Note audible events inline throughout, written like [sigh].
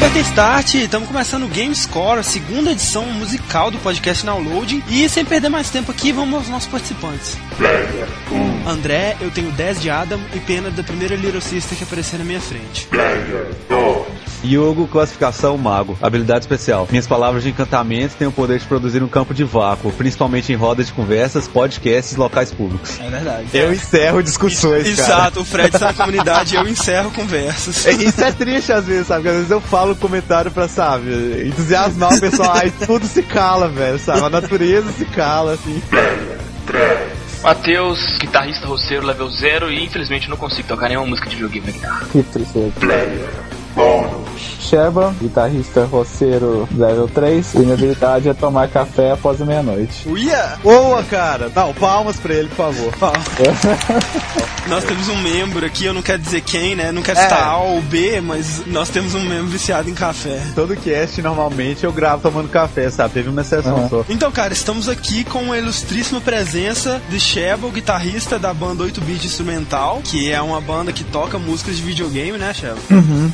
Aperta Start, estamos começando o Game Score, a segunda edição musical do podcast Download. E sem perder mais tempo aqui, vamos aos nossos participantes. Player 1, André, eu tenho 10 de Adam e pena da primeira Little Sister que aparecer na minha frente. Player 2, Yogo, classificação mago. Habilidade especial. Minhas palavras de encantamento têm o poder de produzir um campo de vácuo, principalmente em rodas de conversas, podcasts e locais públicos. É verdade. Eu encerro discussões, cara. Exato, o Fred está na comunidade e eu encerro conversas. É, Isso é triste às vezes, sabe? Porque às vezes eu falo comentário pra, sabe, entusiasmar o pessoal, aí tudo se cala, velho, sabe? A natureza se cala, assim. Player 3, Matheus, guitarrista roceiro level 0 e infelizmente não consigo tocar nenhuma música de videogame na guitarra. Que tristeza. Bônus, Sheba, guitarrista roceiro level 3. E minha habilidade é tomar café após a meia-noite. Uia! Boa, cara! Não, palmas pra ele, por favor. [laughs] Nós temos um membro aqui, eu não quero dizer quem, né? Não quero É. citar A ou B, mas nós temos um membro viciado em café. Todo cast, normalmente, eu gravo tomando café, sabe? Teve uma exceção Aham. só. Então, cara, estamos aqui com a ilustríssima presença de Sheba, o guitarrista da banda 8-Bit Instrumental, que é uma banda que toca músicas de videogame, né, Sheba?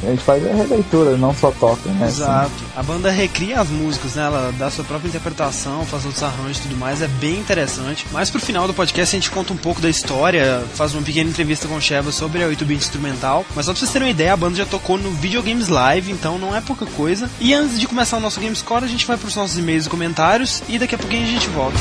A gente faz a releitura, não só toca, né? Exato. A banda recria as músicas, né? Ela dá sua própria interpretação, faz outros arranjos e tudo mais. É bem interessante. Mas pro final do podcast a gente conta um pouco da história, faz uma pequena entrevista com o Sheva sobre a 8-bit instrumental. Mas só pra vocês terem uma ideia, a banda já tocou no Videogames Live, então não é pouca coisa. E antes de começar o nosso Game Score, a gente vai pros nossos e-mails e comentários e daqui a pouquinho a gente volta.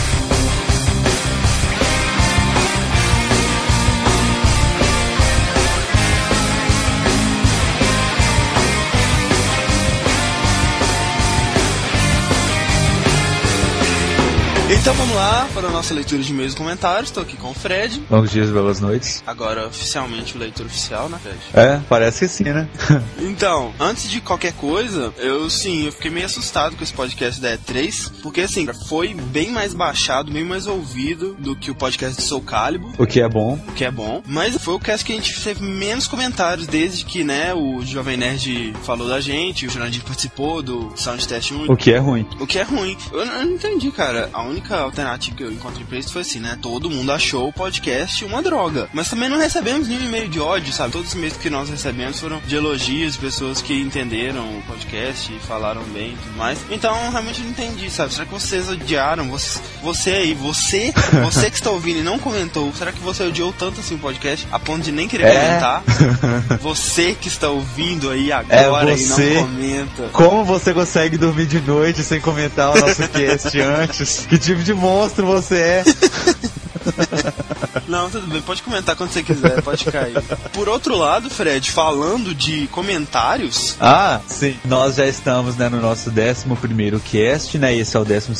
Então vamos lá para a nossa leitura de e-mails e comentários. Estou aqui com o Fred. Longos dias, belas noites. Agora oficialmente o leitor oficial, né, Fred? É, parece que sim, né? [laughs] Então, antes de qualquer coisa, eu sim, eu fiquei meio assustado com esse podcast da E3, porque assim, foi bem mais baixado, bem mais ouvido do que o podcast de Soul Calibur, o que é bom. o que é bom, mas foi o cast que a gente teve menos comentários desde que, né, o Jovem Nerd falou da gente, o Jurandir participou do Sound Test 1, O que é ruim. o que é ruim. Eu, eu não entendi, cara. A única alternativa que eu encontrei pra isso foi assim, né? Todo mundo achou o podcast uma droga. Mas também não recebemos nenhum e-mail de ódio, sabe? Todos os e-mails que nós recebemos foram de elogios, de pessoas que entenderam o podcast e falaram bem e tudo mais. Então, realmente eu não entendi, sabe? Será que vocês odiaram? Você, você aí, você, [laughs] você que está ouvindo e não comentou, será que você odiou tanto assim o podcast a ponto de nem querer É. comentar? [laughs] Você que está ouvindo aí agora e você. não comenta. Como você consegue dormir de noite sem comentar o nosso [laughs] cast antes? Que tipo de monstro você é? [laughs] [laughs] Não, tudo bem, pode comentar quando você quiser, pode cair. Por outro lado, Fred, falando de comentários, Ah, sim. Nós já estamos né, no nosso 11 cast, né? Esse é o 12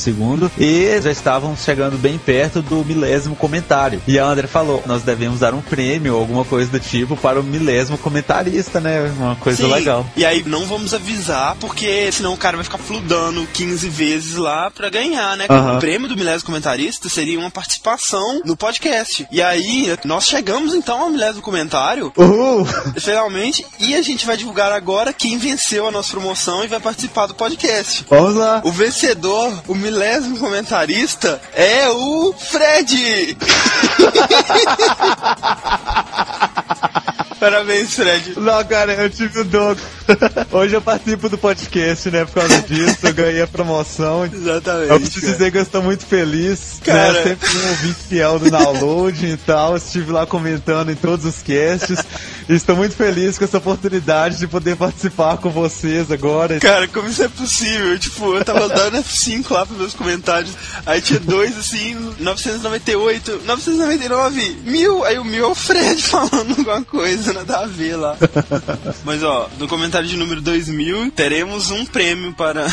E já estávamos chegando bem perto do milésimo comentário. E a André falou: nós devemos dar um prêmio ou alguma coisa do tipo para o milésimo comentarista, né? Uma coisa sim, legal. E aí não vamos avisar, porque senão o cara vai ficar fludando 15 vezes lá pra ganhar, né? O prêmio do milésimo comentarista seria uma participação no podcast. E aí, nós chegamos então ao milésimo comentário, Uhul! finalmente, e a gente vai divulgar agora quem venceu a nossa promoção e vai participar do podcast. Vamos lá! O vencedor, o milésimo comentarista, é o Fred! [laughs] Parabéns, Fred. Não, cara, eu tive o dom. [laughs] Hoje eu participo do podcast, né? Por causa disso, eu ganhei a promoção. Exatamente. Eu preciso dizer que eu estou muito feliz. Cara. Né? Sempre um ouvinte fiel do download e tal. Estive lá comentando em todos os casts. [laughs] Estou muito feliz com essa oportunidade de poder participar com vocês agora. Cara, como isso é possível? Tipo, eu tava [laughs] dando F5 lá pros meus comentários, aí tinha dois assim, 998, 999, mil, aí o mil é o Fred [laughs] falando alguma coisa, nada a ver lá. [laughs] Mas ó, no comentário de número 2000, teremos um prêmio para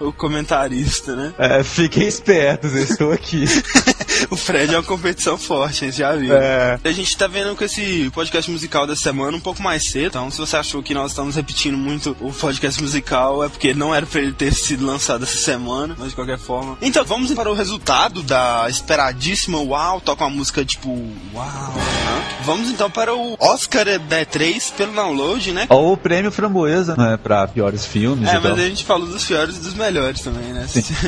o comentarista, né? É, fiquem espertos, eu estou aqui. o Fred é uma competição forte, a gente já viu. É. A gente tá vendo com esse podcast musical dessa semana um pouco mais cedo. Então, se você achou que nós estamos repetindo muito o podcast musical, é porque não era pra ele ter sido lançado essa semana, mas de qualquer forma. Então, vamos para o resultado da esperadíssima Uau, toca uma música tipo Uau, né? Vamos então para o Oscar da E3 pelo download, né? Ou o prêmio Framboesa, né? Pra piores filmes É, e tal. mas a gente falou dos piores e dos melhores também, né?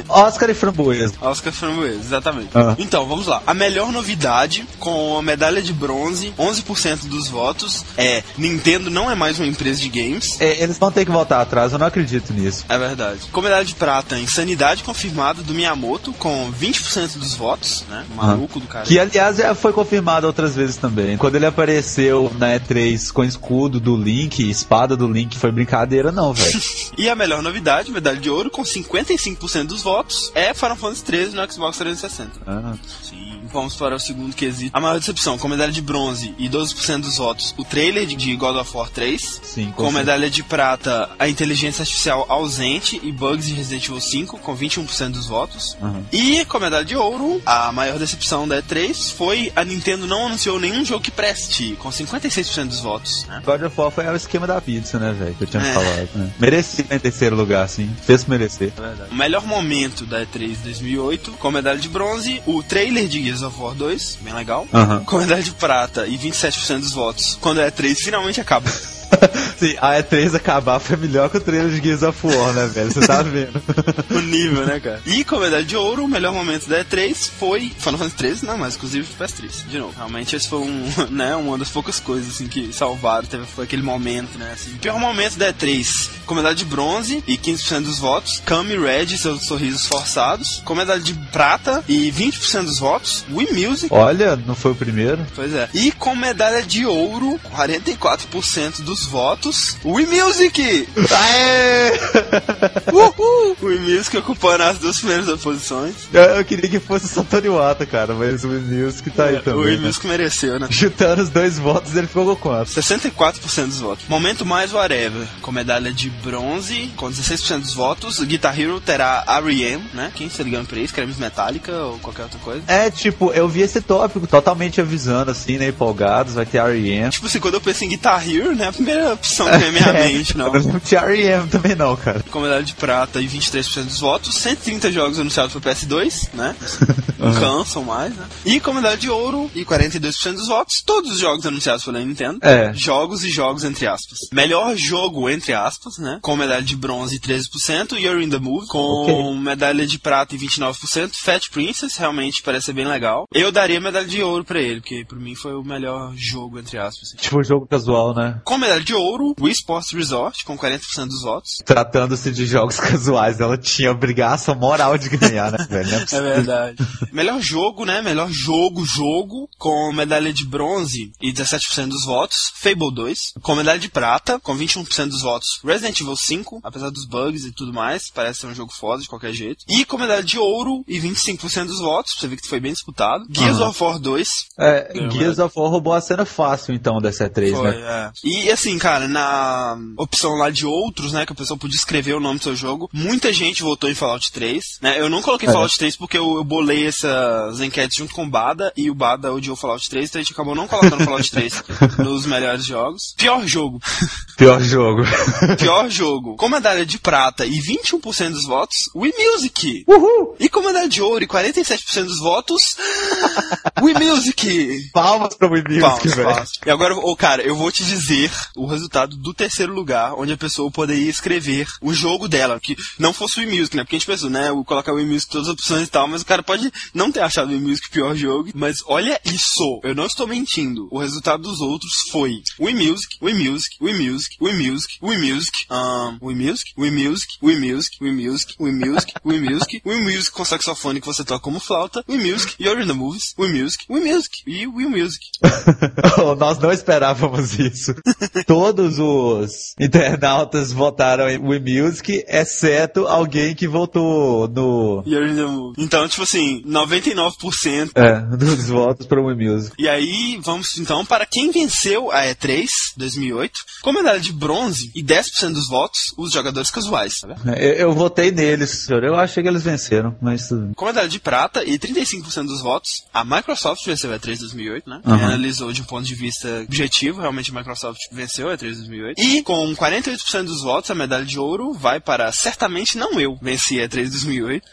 Oscar e Framboesa. Oscar Framboesa, exatamente. Ah. Então, vamos lá. A melhor novidade, com a medalha de bronze, 11% dos votos, é Nintendo não é mais uma empresa de games. É, eles vão ter que voltar atrás, eu não acredito nisso. É verdade. Com medalha de prata, Insanidade confirmada do Miyamoto, com 20% dos votos, né? Maluco do cara. Que, aliás, já foi confirmado outras vezes também. Quando ele apareceu na E3 com escudo do Link, espada do Link, foi brincadeira não, velho. [laughs] E a melhor novidade, medalha de ouro, com 55% dos votos, é Final Fantasy XIII no Xbox 360. Ah. Sim. Vamos para o segundo quesito. A maior decepção, com medalha de bronze e 12% dos votos, o trailer de- God of War 3. Sim, Com medalha de prata, a inteligência artificial ausente e bugs de Resident Evil 5, com 21% dos votos. Uhum. E com medalha de ouro, a maior decepção da E3 foi a Nintendo não anunciou nenhum jogo que preste, com 56% dos votos. Né? God of War foi o esquema da pizza, né, velho? Que eu tinha É. falado. né? Merecia em terceiro lugar, sim. Fez merecer. O melhor momento da E3 2008, com medalha de bronze, o trailer de Gears of War 2, bem legal. Aham. Com medalha de prata e 27% dos votos, quando a E3 finalmente acaba. [laughs] Sim, a E3 acabar foi melhor que o trailer de Gears of War, né, velho? Você tá vendo? [laughs] o nível, né, cara? E com medalha de ouro, o melhor momento da E3 foi Final Fantasy 13, não, mas inclusive PS3, de novo. Realmente esse foi um, [laughs] né, uma das poucas coisas assim que salvaram, teve foi aquele momento, né, assim. Pior momento da E3, com medalha de bronze e 15% dos votos, Kami Red e seus sorrisos forçados, com medalha de prata e 20% dos votos, Wii Music Olha, não foi o primeiro? Pois é. E com medalha de ouro, 44% dos votos, Wii Music! Aê! [laughs] Uhul! Wii Music ocupando as duas primeiras posições. Eu, eu queria que fosse o Satoru Iwata, cara, mas o Music tá aí o também. Wii né? Music mereceu, né? Juntando os dois votos, ele ficou com quanto? 64% dos votos. Momento mais whatever, com medalha de bronze, com 16% dos votos. Guitar Hero terá R.E.M., né? Quem se ligando pra isso? Cremes Metallica ou qualquer outra coisa. É, tipo, eu vi esse tópico totalmente avisando, assim, né, empolgados, vai ter R.E.M. Tipo assim, quando eu penso em Guitar Hero, né? Primeira opção à minha [laughs] mente, não. R.E.M. também não, cara. com medalha de prata e 23% dos votos, 130 jogos anunciados pro PS2, né? [laughs] Não cansam mais, né? E com medalha de ouro e 42% dos votos, todos os jogos anunciados pela Nintendo. É. Jogos e jogos, entre aspas. Melhor jogo, entre aspas, né? Com medalha de bronze e 13%, You're in the Move, com medalha de prata e 29%, Fat Princess, realmente parece ser bem legal. Eu daria medalha de ouro pra ele, porque pra mim foi o melhor jogo, entre aspas. assim. Tipo, jogo casual, né? Com medalha de ouro, Wii Sports Resort, com 40% dos votos. Tratando-se de jogos [laughs] casuais, ela tinha obrigação moral de ganhar, né, velho? É É verdade. [laughs] Melhor jogo, né? Melhor jogo, jogo, com medalha de bronze e 17% dos votos, Fable 2. Com medalha de prata, com 21% dos votos, Resident Evil 5, apesar dos bugs e tudo mais, parece ser um jogo foda de qualquer jeito. E com medalha de ouro e 25% dos votos, pra você ver que foi bem disputado, Gears Aham. of War 2. É, Gears of War roubou a cena fácil, então, dessa E3, Foi, né? é. E assim, cara, na opção lá de outros, né, que a pessoa podia escrever o nome do seu jogo, muita gente votou em Fallout 3, né? Eu não coloquei É. Fallout 3 porque eu, eu bolei essas enquetes junto com o Bada e o Bada odiou Fallout 3, então a gente acabou não colocando Fallout 3 [laughs] nos melhores jogos. Pior jogo. Pior jogo. Pior jogo. Com medalha de prata e 21% dos votos, Wii Music. Uhul! E com medalha de ouro e 47% dos votos, Wii Music. Palmas pra Wii Music, velho. E agora, ô, cara, eu vou te dizer o resultado do terceiro lugar, onde a pessoa poderia escrever o jogo dela, que não fosse o Wii Music, né? Porque a gente pensou, né? Colocar o Wii Music todas as opções e tal, mas o cara pode não ter achado o Wii Music o pior jogo. Mas olha isso, eu não estou mentindo. O resultado dos outros foi Wii Music, Wii Music, Wii Music, Wii Music, Wii Music, um, Wii Music, Wii Music, Wii Music, Wii Music, Wii Music, Wii Music, Wii Music com saxofone que você toca como flauta, Wii Music, You're in the Movies, Wii Music, Wii Music e Wii Music. Oh, Nós não esperávamos isso. Todos os internautas votaram em Wii Music, exceto alguém que votou no. Então, tipo assim, 99%. É, dos votos para Wii Music. E aí, vamos então para quem venceu a E3 2008, com medalha de bronze e 10% dos votos, os jogadores casuais. Tá vendo? Eu, eu votei neles, senhor. Eu achei que eles venceram, mas tudo bem. Com medalha de prata e 35% dos votos, a Microsoft venceu a E3 2008, né? Quem analisou de um ponto de vista objetivo, realmente a Microsoft venceu a E3 2008. E com 48% dos votos, a medalha de ouro vai para certamente não eu venci a E3 2008.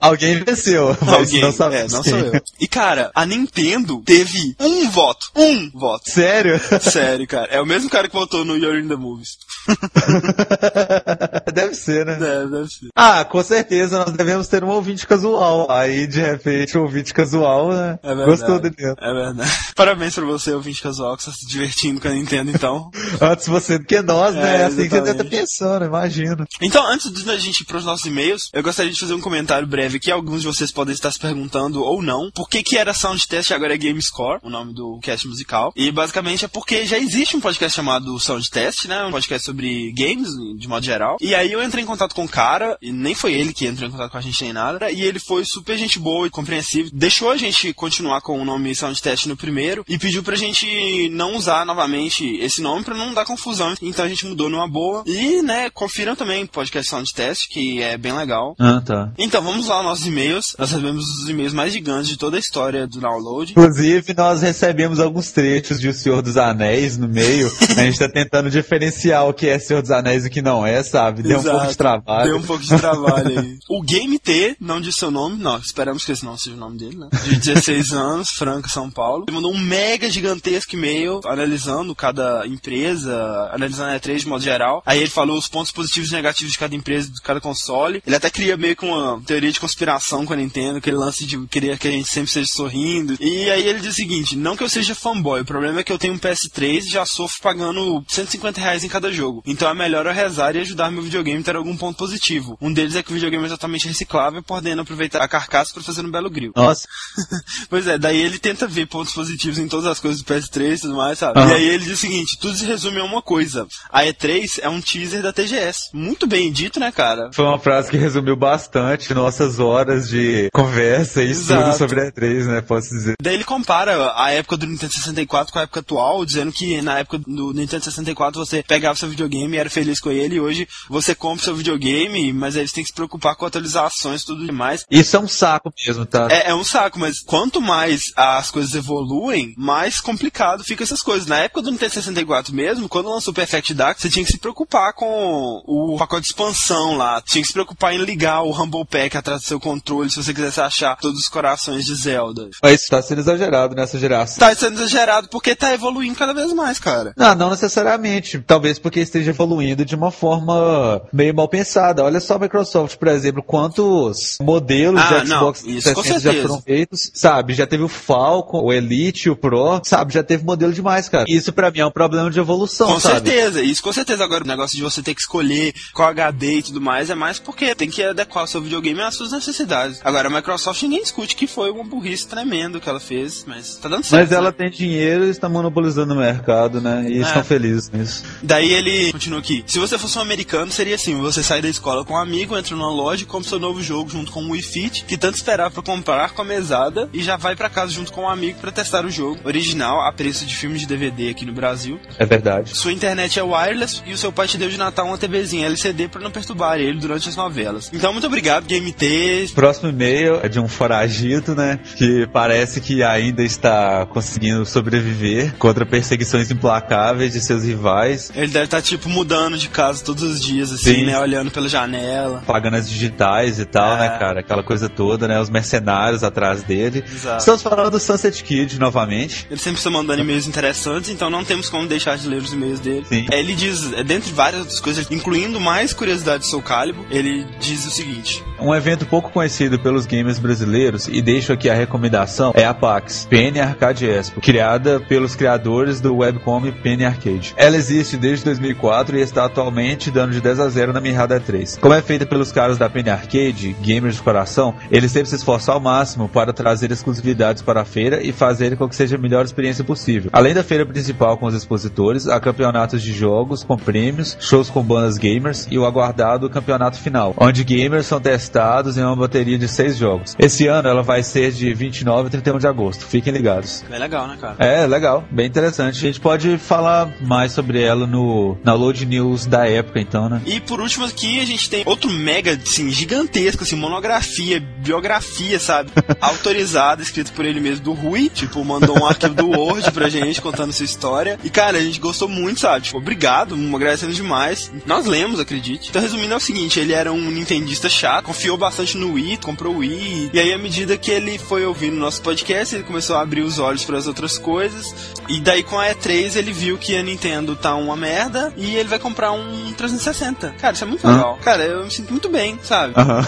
Alguém venceu Alguém, não sabe é, não sou eu. E cara, a Nintendo teve um voto. Um voto. Sério? Sério, cara. É o mesmo cara que votou no You're in the Movies. [laughs] Deve ser, né? É, deve ser. Ah, com certeza nós devemos ter um ouvinte casual. Aí, de repente, o ouvinte casual, né? É verdade. Gostou dele. É verdade. [laughs] Parabéns pra você, ouvinte casual, que está se divertindo com a Nintendo, então. [laughs] Antes você do que nós, né? É, É assim que você deve estar pensando, imagino. Então, antes da gente ir pros nossos e-mails, eu gostaria de fazer um comentário breve aqui. Alguns de vocês podem estar se perguntando, ou não, por que que era Sound Test e agora é Game Score, o nome do cast musical. E basicamente é porque já existe um podcast chamado Sound Test, né? Um podcast sobre games, de modo geral. E aí eu entrei em contato com o cara, e nem foi ele que entrou em contato com a gente nem nada, e ele foi super gente boa e compreensivo. Deixou a gente continuar com o nome Sound Test no primeiro e pediu pra gente não usar novamente esse nome pra não dar confusão. Então a gente mudou numa boa. E, né, confiram também o podcast Sound Test, que é bem legal. Ah, tá. Então, vamos lá nossos e-mails. Nós recebemos os e-mails mais gigantes de toda a história do download. Inclusive, nós recebemos alguns trechos de O Senhor dos Anéis no meio. a gente tá tentando diferenciar o que é Senhor dos Anéis e o que não é, sabe? Deu um pouco de Exato. trabalho. Deu um pouco de trabalho aí. O Game T, não disse seu nome, não, esperamos que esse não seja o nome dele, né? De 16 anos, Franca, São Paulo. Ele mandou um mega gigantesco e-mail analisando cada empresa, analisando a E3 de modo geral. Aí ele falou os pontos positivos e negativos de cada empresa, de cada console. Ele até cria meio que uma teoria de conspiração com a Nintendo, aquele lance de querer que a gente sempre esteja sorrindo. E aí ele diz o seguinte, não que eu seja fanboy, o problema é que eu tenho um PS3 e já sofro pagando 150 reais em cada jogo. Então é melhor eu rezar e ajudar meu videogame a ter algum ponto positivo. Um deles é que o videogame é totalmente reciclável, podendo aproveitar a carcaça para fazer um belo grill. Nossa, [laughs] Pois é, daí ele tenta ver pontos positivos em todas as coisas do PS3 e tudo mais, sabe? Aham. E aí ele diz o seguinte, tudo se resume a uma coisa. A E3 é um teaser da TGS. Muito bem dito, né, cara? foi uma frase que resumiu bastante nossas horas de conversa e estudo Exato. sobre a E3, né? Posso dizer. Daí ele compara a época do Nintendo 64 com a época atual, dizendo que na época do Nintendo 64 você pegava seu videogame e era feliz com ele, e hoje você compra seu videogame, mas aí você tem que se preocupar com atualizações e tudo demais. Isso é um saco mesmo, tá? É, é um saco, mas quanto mais as coisas evoluem, mais complicado fica essas coisas. Na época do Nintendo 64 mesmo, quando lançou o Perfect Dark, você tinha que se preocupar com o pacote de expansão lá. Tinha que se preocupar em ligar o Rumble Pack atrás do seu controle se você quisesse achar todos os corações de Zelda. Mas isso tá sendo exagerado nessa geração. Tá sendo exagerado porque tá evoluindo cada vez mais, cara. Não, não necessariamente. Talvez porque esteja evoluindo de uma forma meio mal pensada. Olha só a Microsoft, por exemplo, quantos modelos Ah, de não, Xbox isso com 360 já foram feitos, sabe? Já teve o Falcon, o Elite, o Pro, sabe? Já teve modelo demais, cara. Isso pra mim é um problema de evolução, Com sabe? certeza, isso com certeza. Agora, o negócio de você ter que escolher qual HD e tudo mais é mais porque tem que adequar o seu videogame às suas necessidades. Agora, a Microsoft ninguém discute que foi uma burrice tremendo que ela fez, mas tá dando certo. Mas ela né? tem dinheiro e está monopolizando o mercado, né? E É. estão felizes nisso. Daí ele continua aqui. Se você fosse um americano, seria assim: você sai da escola com um amigo, entra numa loja e compra seu novo jogo junto com o Wii Fit, que tanto esperava pra comprar com a mesada, e já vai pra casa junto com um amigo pra testar o jogo original a preço de filme de DVD aqui no Brasil. É verdade. Sua internet é wireless e o seu pai te deu de Natal uma TVzinha LCD pra não perturbar ele durante as novelas. Então, muito obrigado, Game T. Próximo e-mail é de um foragido, né? Que parece que ainda está conseguindo sobreviver contra perseguições implacáveis de seus rivais, Ele deve estar, tipo, mudando de casa todos os dias, assim, Sim. né? Olhando pela janela. pagando as digitais e tal, É. né, cara? Aquela coisa toda, né? Os mercenários atrás dele. Exato. Estamos falando do Sunset Kid novamente. Ele sempre está mandando e-mails interessantes, então não temos como deixar de ler os e-mails dele. Sim. É, Ele diz, é, dentre várias outras coisas, incluindo mais curiosidades do Soul Calibur, ele diz o seguinte: Um evento pouco conhecido pelos gamers brasileiros, e deixo aqui a recomendação, é a PAX, PN Arcade Expo, criada pelos criadores do webcom PN Arcade. Ela existe desde 2004 e está atualmente dando de 10 a 0 na Mirrada 3. Como é feita pelos caras da PN Arcade, gamers de coração, eles sempre se esforçam ao máximo para trazer exclusividades para a feira e fazer com que seja a melhor experiência possível. Além da feira principal com os expositores, há campeonatos de jogos com prêmios, shows com bandas gamers e o aguardado campeonato final, onde gamers são testados em uma bateria de seis jogos. Esse ano ela vai ser de 29 a 31 de agosto. Fiquem ligados. bem legal, né, cara? É, legal, bem interessante. A gente pode falar mais sobre ela no na Load News da época, então, né? E por último aqui a gente tem outro mega, assim, gigantesco, assim, monografia, biografia, sabe? [laughs] Autorizada, escrito por ele mesmo do Rui. Tipo, mandou um arquivo do Word pra gente contando sua história. E cara, a gente gostou muito, sabe? Tipo, obrigado, agradecendo demais. Nós lemos, acredite. Então, resumindo, é o seguinte: ele era um nintendista chato, confiou bastante no Wii, comprou o Wii. E aí, à medida que ele foi ouvindo nosso podcast, ele começou a abrir os olhos para as outras coisas. E daí, com a E3, ele viu que a Nintendo tá uma merda e ele vai comprar um 360. Cara, isso é muito legal. Cara, eu me sinto muito bem, sabe? Aham.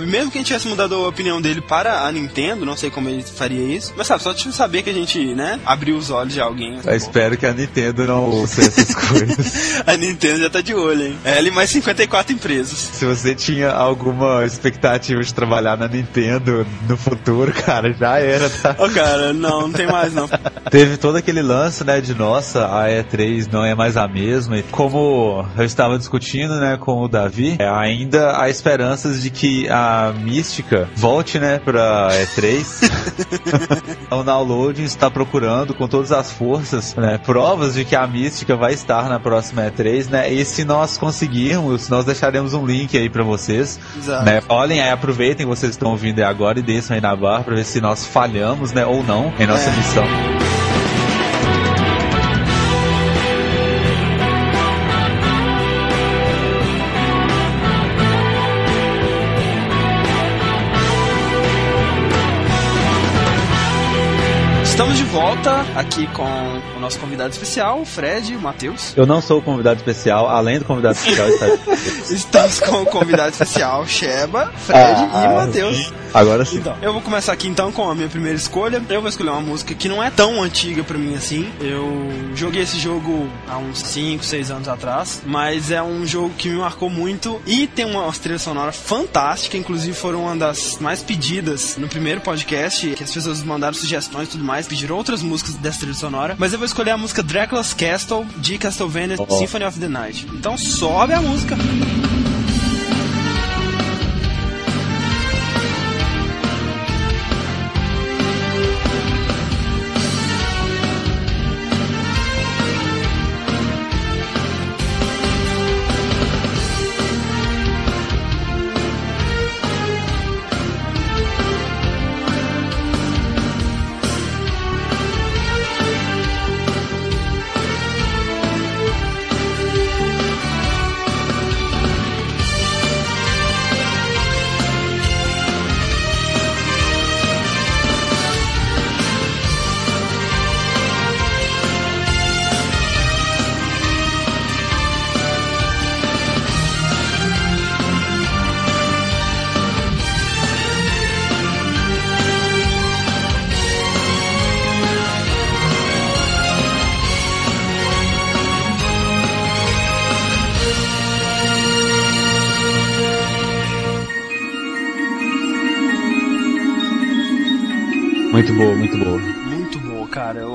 [laughs] Mesmo que a gente tivesse mudado a opinião dele para a Nintendo, não sei como ele faria isso. Mas sabe, só de saber que a gente, né, abriu os olhos de alguém. Eu espero que a Nintendo não ouça essas [laughs] coisas. A Nintendo já tá de olho, hein? Ela e mais 54 empresas. Se você tinha alguma expectativa de trabalhar na Nintendo no futuro, [laughs] cara, já era, tá? Ô, cara, não, não tem mais não. Teve todo aquele lance, né, de nossa, a E3 não é mais a mesma. E como eu estava discutindo, né, com o Davi, é, ainda há esperanças de que a mística volte, né, pra E3. [laughs] o Downloading está procurando com todas as forças, né, provas de que a mística vai estar na próxima E3, né, e se nós conseguirmos, nós deixaremos um link aí pra vocês, Exato. né, olhem aí, aproveitem que vocês estão ouvindo aí agora e desçam aí na barra pra ver se nós falhamos, né, ou não, em nossa É. missão. Estamos de volta aqui com o nosso convidado especial, o Fred e o Matheus. Eu não sou o convidado especial, além do convidado especial está [laughs] Estamos com o convidado especial, Sheba, Fred Ah, e Matheus. Agora sim. Então, eu vou começar aqui então com a minha primeira escolha. Eu vou escolher uma música que não é tão antiga pra mim assim. Eu joguei esse jogo há uns 5, 6 anos atrás, mas é um jogo que me marcou muito e tem uma trilha sonora fantástica, inclusive foram uma das mais pedidas no primeiro podcast, que as pessoas mandaram sugestões e tudo mais, pediram outras músicas dessa trilha sonora, mas eu vou escolher a música Dracula's Castle de Castlevania Oh. Symphony of the Night. Então sobe a música.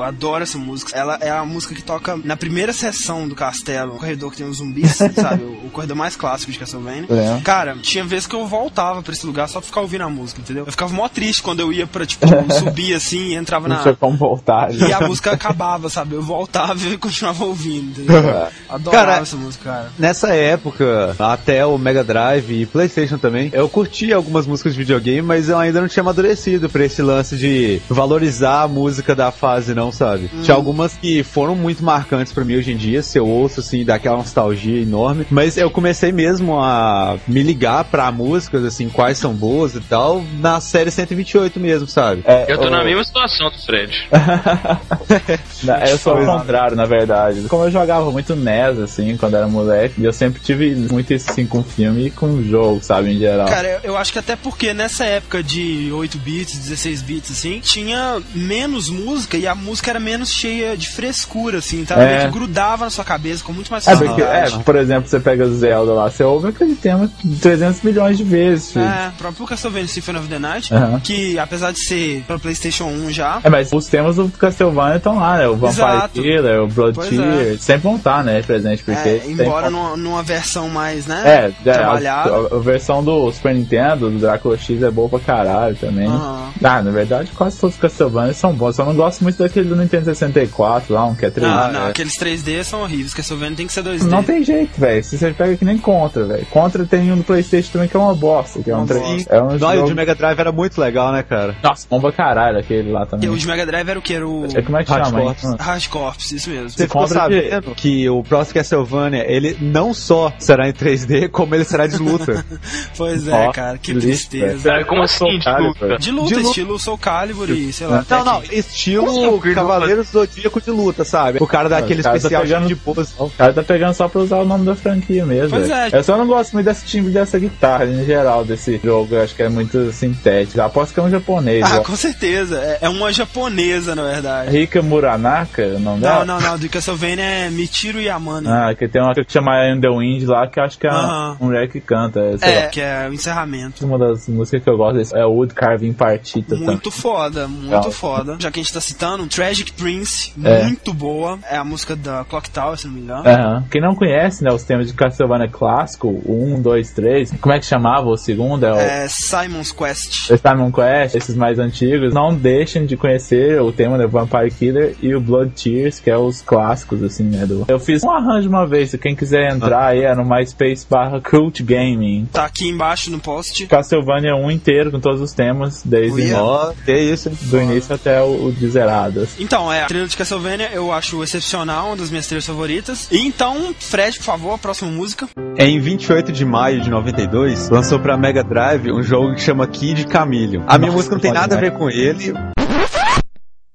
Adoro essa música. Ela é a música que toca na primeira sessão do castelo, o corredor que tem os zumbis, [laughs] sabe? O, o corredor mais clássico de Castlevania. É. Cara, tinha vezes que eu voltava pra esse lugar só pra ficar ouvindo a música, entendeu? Eu ficava mó triste quando eu ia pra, tipo, [laughs] subir assim e entrava Não na. tinha como voltar. E a música acabava, sabe? Eu voltava [laughs] e continuava ouvindo, entendeu? Adorava Cara, essa música, cara. Nessa época, até o Mega Drive e PlayStation também, eu curti algumas músicas de videogame, mas eu ainda não tinha amadurecido pra esse lance de valorizar a música da fase, não, sabe? Tinha algumas que foram muito marcantes pra mim hoje em dia, se eu ouço assim, dá aquela nostalgia enorme, mas eu comecei mesmo a me ligar pra músicas, assim, quais são boas e tal, na série 128 mesmo, sabe? É, Eu tô o- na mesma situação do Fred. [laughs] Na- Eu sou o contrário, na verdade. Como eu jogava muito NES, assim, quando era moleque, eu sempre tive muito isso, assim, com filme e com jogo, sabe, em geral. Cara, eu, eu acho que até porque nessa época de 8 bits, 16 bits, assim, tinha menos música e a música era menos cheia de frescura, assim, tá? É. Meio que grudava na sua cabeça com muito mais É, porque, é, facilidade. por exemplo, você pega o Zelda lá, você ouve aquele tema 300 milhões de vezes, filho. É, o próprio Castlevania Symphony of the Night, que apesar de ser pra Playstation 1 já, É, mas os temas do Castlevania estão lá, né? O Vampire Exato. Killer, o Blood Pois Tear, é. sempre vão estar, né, presente, porque... é, tem- embora numa, numa versão mais, né, É, é, trabalhada. a, a versão do Super Nintendo, do Drácula X, é boa pra caralho também. Aham. Ah, na verdade, quase todos os Castlevania são bons. Só não gosto muito da daquele Nintendo 64 lá, um que é 3D. Ah, não, é. aqueles 3D são horríveis, Castlevania tem que ser 2D. Não tem jeito, velho. Se você pega que nem Contra, velho. Contra tem um do Playstation também que é uma bosta. Que é um, Uma 3 bosta. é um Não, e o jogo... de Mega Drive era muito legal, né, cara? Nossa, bomba caralho aquele lá E também. o de Mega Drive era o que? Era o É, como é que Hard chama? Corps. Hard Corps, isso mesmo. Você ficou sabendo que o próximo Castlevania, ele não só será em 3D, como ele será de luta. [laughs] Pois é, Ó, cara, que que lixo, tristeza. É, como assim, de luta? De luta, De luta. estilo Soul Calibur e sei lá. Não, não, estilo Cavaleiros do Zodíaco de luta, sabe? O cara daquele o cara tá especial pegando- de pose. O cara tá pegando só pra usar o nome da franquia mesmo. É. Eu só não gosto muito desse timbre dessa guitarra em geral, desse jogo. Eu acho que é muito sintético. Aposto que é um japonês. Ah, ó. com certeza. É, é uma japonesa, na verdade. Rika Muranaka, o nome Não, dela? não, não. Do Castlevania é Michiro Yamane. Ah, que tem uma que chama In the Wind lá, que eu acho que é uma Aham. mulher que canta. Sei é, lá. que é o encerramento. Uma das músicas que eu gosto desse é Wood Carving Partita. Muito foda, muito foda. Já que a gente tá citando, Tragic Prince, É. muito boa. É a música da Clock Tower, se não me engano. Quem não conhece, né, os temas de Castlevania clássico, o 1, 2, 3, como é que chamava o segundo? É o É Simon's Quest. The Simon Quest, esses mais antigos, não deixem de conhecer o tema do Vampire Killer e o Blood Tears, que é os clássicos, assim, né? Do... Eu fiz um arranjo uma vez, se quem quiser entrar aí é no MySpace barra Cult Gaming. Tá aqui embaixo no post. Castlevania 1 inteiro, com todos os temas, desde Uia. Ó, que isso, do início até o, o de zeradas. Então, é, a trilha de Castlevania eu acho excepcional, uma das minhas trilhas favoritas. E então, Fred, por favor, a próxima música. Em 28 de maio de 92, lançou pra Mega Drive um jogo que chama Kid Camillion. A minha Nossa, música não tem nada a ver com ele.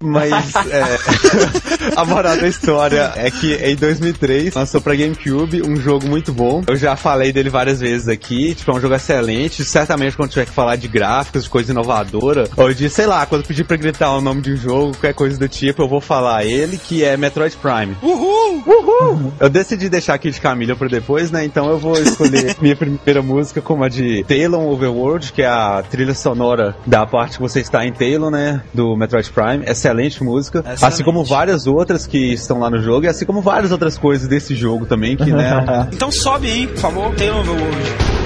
Mas é, [laughs] a moral da história é que em 2003 lançou pra GameCube um jogo muito bom. Eu já falei dele várias vezes aqui. Tipo, é um jogo excelente. Certamente quando tiver que falar de gráficos, de coisa inovadora, ou de, sei lá, quando pedir pra gritar o nome de um jogo, qualquer coisa do tipo, eu vou falar ele, que é Metroid Prime. Uhul! Eu decidi deixar aqui de Camila pra depois, né? Então eu vou escolher [laughs] minha primeira música como a de Talon Overworld, que é a trilha sonora da parte que você está em Talon, né? Do Metroid Prime. Excelente música. Excelente. Assim como várias outras que estão lá no jogo, e assim como várias outras coisas desse jogo também, que, né? [laughs] Então sobe aí, por favor, Taylor Overworld.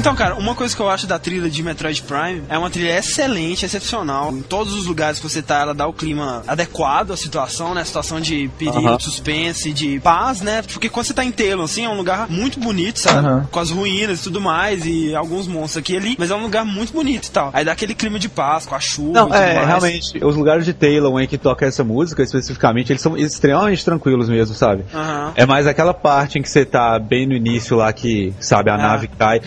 Então, cara, uma coisa que eu acho da trilha de Metroid Prime é uma trilha excelente, excepcional. Em todos os lugares que você tá, ela dá o clima adequado à situação, né? Situação de perigo, Aham. de suspense, de paz, né? Porque quando você tá em Telo, assim, é um lugar muito bonito, sabe? Aham. Com as ruínas e tudo mais, e alguns monstros aqui ali, mas é um lugar muito bonito e tal. Aí dá aquele clima de paz, com a chuva Não, é, mais. realmente, os lugares de Taylor em que toca essa música, especificamente, eles são extremamente tranquilos mesmo, sabe? Aham. É mais aquela parte em que você tá bem no início lá que, sabe, a Ah. nave cai.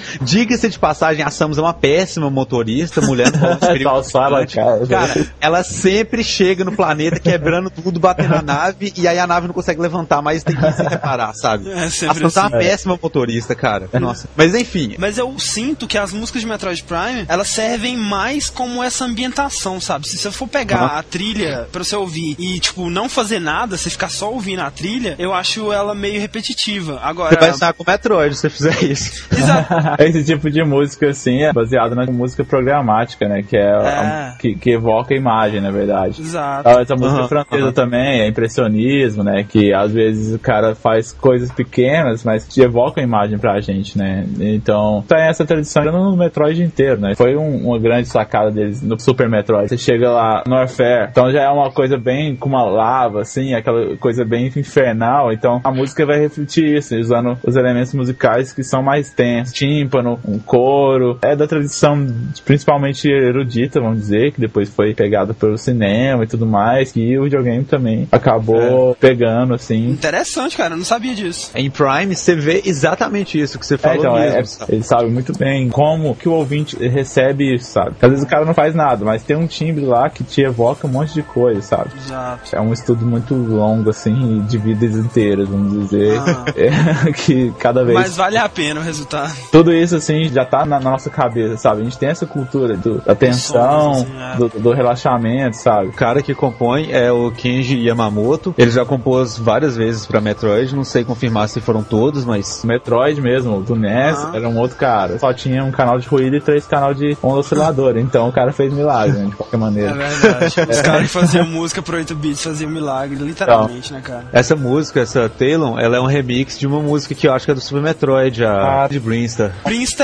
Diga-se de passagem, a Samus é uma péssima motorista, mulher no Salsala, [laughs] cara. Cara, ela sempre chega no planeta quebrando tudo, batendo na nave, e aí a nave não consegue levantar, mas tem que se reparar, sabe? É a Samus é uma assim. péssima motorista, cara. Nossa. Mas enfim, Mas eu sinto que as músicas de Metroid Prime, elas servem mais como essa ambientação, sabe? Se você for pegar Aham. a trilha pra você ouvir e, tipo, não fazer nada, você ficar só ouvindo a trilha, eu acho ela meio repetitiva. Agora. você vai estar com o Metroid se você fizer isso. Exato. [laughs] Tipo de música, assim, é baseado na música programática, né? Que é, a- É. que, que evoca a imagem, na verdade. Exato. Essa música Aham, francesa aham. também é impressionismo, né? Que às vezes o cara faz coisas pequenas, mas que evocam a imagem pra gente, né? Então, tem essa tradição no Metroid inteiro, né? Foi um- uma grande sacada deles no Super Metroid. Você chega lá no Warfare, então já é uma coisa bem com uma lava, assim, aquela coisa bem infernal. Então a música vai refletir isso, usando os elementos musicais que são mais tensos. Tímpano, um coro. É da tradição principalmente erudita, vamos dizer, que depois foi pegada pelo cinema e tudo mais, que o videogame também acabou pegando, assim. Interessante, cara. Eu não sabia disso. Em Prime você vê exatamente isso que você É, falou então, é- mesmo. é- sabe? ele sabe muito bem como que o ouvinte recebe isso, sabe? Às vezes o cara não faz nada, mas tem um timbre lá que te evoca um monte de coisa, sabe? Exato. É um estudo muito longo, assim, de vidas inteiras, vamos dizer. Ah. [laughs] É, que cada vez. Mas vale a pena o resultado. Tudo isso, assim, já tá na nossa cabeça, sabe? A gente tem essa cultura do, da tensão, Sons, assim, é. do, do relaxamento, sabe? O cara que compõe é o Kenji Yamamoto. Ele já compôs várias vezes pra Metroid. Não sei confirmar se foram todos, mas O Metroid mesmo, do NES, Ah. era um outro cara. Só tinha um canal de ruído e três canal de onda osciladora. Então o cara fez milagre, né, de qualquer É maneira. verdade. Os [laughs] caras que faziam música pro 8 bits faziam milagre, literalmente, né, cara? essa música, essa Talon, ela é um remix de uma música que eu acho que é do Super Metroid, a Ah. de Brinstar.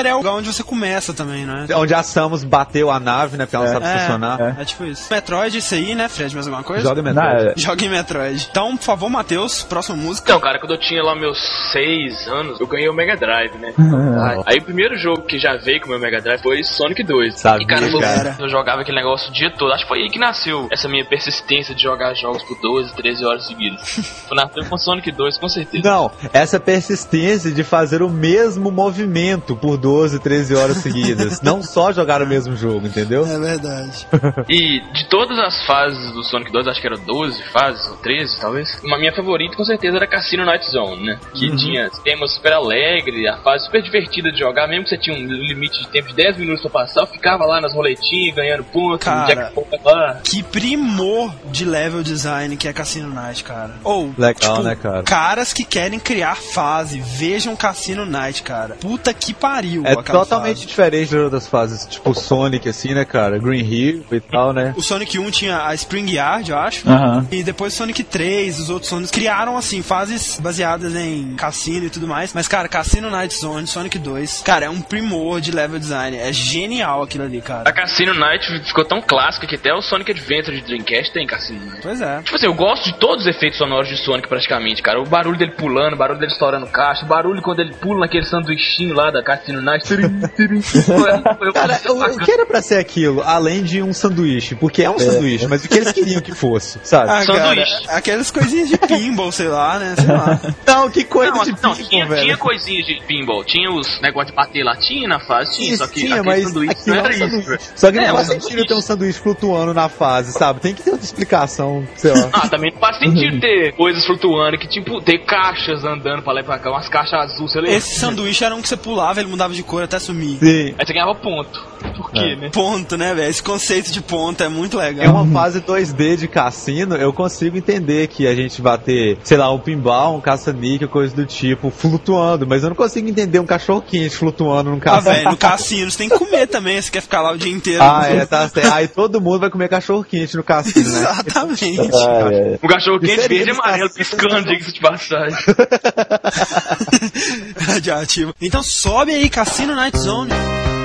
É o lugar onde você começa também, né? Onde a Samus bateu a nave, né? Porque ela não sabe É, funcionar. é. É tipo isso. Metroid, isso aí, né, Fred? Mais alguma coisa? Joga Não, Metroid. é- Joga em Metroid. Então, por favor, Matheus, próxima música. Então, cara, quando eu tinha lá meus 6 anos, eu ganhei o Mega Drive, né? [laughs] Aí, aí o primeiro jogo que já veio com o meu Mega Drive foi Sonic 2. Sabia, e cara, eu- cara. eu jogava aquele negócio o dia todo. Acho que foi aí que nasceu essa minha persistência de jogar jogos por 12, 13 horas seguidas. [laughs] Foi nasceu com Sonic 2, com certeza. Não, essa persistência de fazer o mesmo movimento por 12, 13 horas seguidas. [laughs] não só jogar o mesmo jogo, entendeu? É verdade. [laughs] E de todas as fases do Sonic 2, acho que eram 12 fases, ou 13 talvez, uma minha favorita com certeza era Cassino Night Zone, né? Que tinha temas super alegre, a fase super divertida de jogar, mesmo que você tinha um limite de tempo de 10 minutos pra passar, eu ficava lá nas roletinhas, ganhando pontos, Cara. jackpot lá. Que primor de level design que é Cassino Night, cara. Ou, Legal, tipo, né, cara? caras que querem criar fase, vejam Cassino Night, cara. Puta que pariu. É aquela totalmente fase. diferente das outras fases, tipo Sonic, assim, né, cara? Green Hill e tal, né? O Sonic 1 tinha a Spring Yard, eu acho. Aham. E depois Sonic 3, os outros Sonics criaram, assim, fases baseadas em cassino e tudo mais. Mas, cara, Cassino Night Zone, Sonic 2, cara, é um primor de level design. É genial aquilo ali, A cara. Cassino Night ficou tão clássica que até o Sonic Adventure de Dreamcast tem Cassino Night. Pois é. Tipo assim, eu gosto de todos os efeitos sonoros de Sonic praticamente, cara. O barulho dele pulando, o barulho dele estourando caixa, o barulho quando ele pula naquele sanduichinho lá da Cassino Night. Tirim, tirim. Cara, o, que era pra ser aquilo, além de um sanduíche? Porque é um sanduíche, mas o que eles queriam que fosse, sabe? Ah, cara, Sanduíche. aquelas coisinhas de pinball, sei lá, né? Sei lá. Não, que coisa Não, de não, pinball, tinha, velho. tinha coisinhas de pinball, tinha os negócios de bater latinha na fase, tinha, Isso, só que tinha, aquele mas sanduíche não é um era isso. sanduíche. Só que não É, faz um sentido sanduíche. ter um sanduíche flutuando na fase, sabe? Tem que ter outra explicação, sei lá. Ah, também não faz sentido ter coisas flutuando, que tipo, ter caixas andando pra lá e pra cá, umas caixas azuis, sei lá. Esse sanduíche era um que você pulava, ele mudava de cor até sumir. Sim. Aí você ganhava ponto. Por quê, né? Ponto, né, velho? Esse conceito de ponto é muito legal. É uma fase 2D de cassino, eu consigo entender que a gente vai ter, sei lá, um pinball, um caça-níquel, coisa do tipo, flutuando, mas eu não consigo entender um cachorro quente flutuando num Ah, cassino. velho, no cassino você tem que comer também, você quer ficar lá o dia inteiro. Ah, é, tá certo. Aí todo mundo vai comer cachorro quente no cassino, né? Exatamente. Ah, é. Um cachorro quente verde e amarelo piscando, diga-se de passagem. [laughs] Radioativo. Então sobe aí, Cassino Night Zone.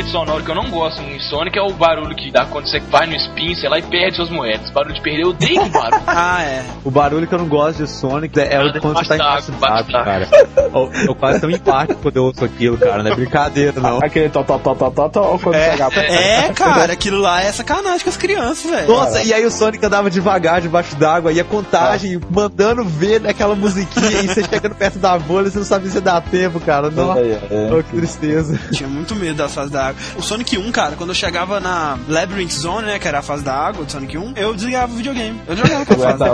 Efeito sonoro que eu não gosto em Sonic é o barulho que dá quando você vai no spin, sei lá, e perde suas moedas. Barulho de perder, eu odeio esse barulho. [laughs] Ah, é. O barulho que eu não gosto de Sonic é o quando você tá d'água, cara. Eu, eu quase tenho empate quando eu ouço aquilo, cara. Não é brincadeira, não. [laughs] Aquele tó, tó, tó, tó, tó, tó, quando É. chegar pra... É, cara, aquilo lá é sacanagem com as crianças, velho. Nossa, e aí o Sonic andava devagar debaixo d'água, e a contagem, mandando ver aquela musiquinha, e você chegando perto da bolha, você não sabia se dá tempo, cara. Nossa, É, é. que tristeza. Tinha muito medo das fases da água. O Sonic 1, cara, quando eu chegava na Labyrinth Zone, né, que era a fase da água do Sonic 1, eu desligava o videogame. Eu jogava com a [laughs] fase.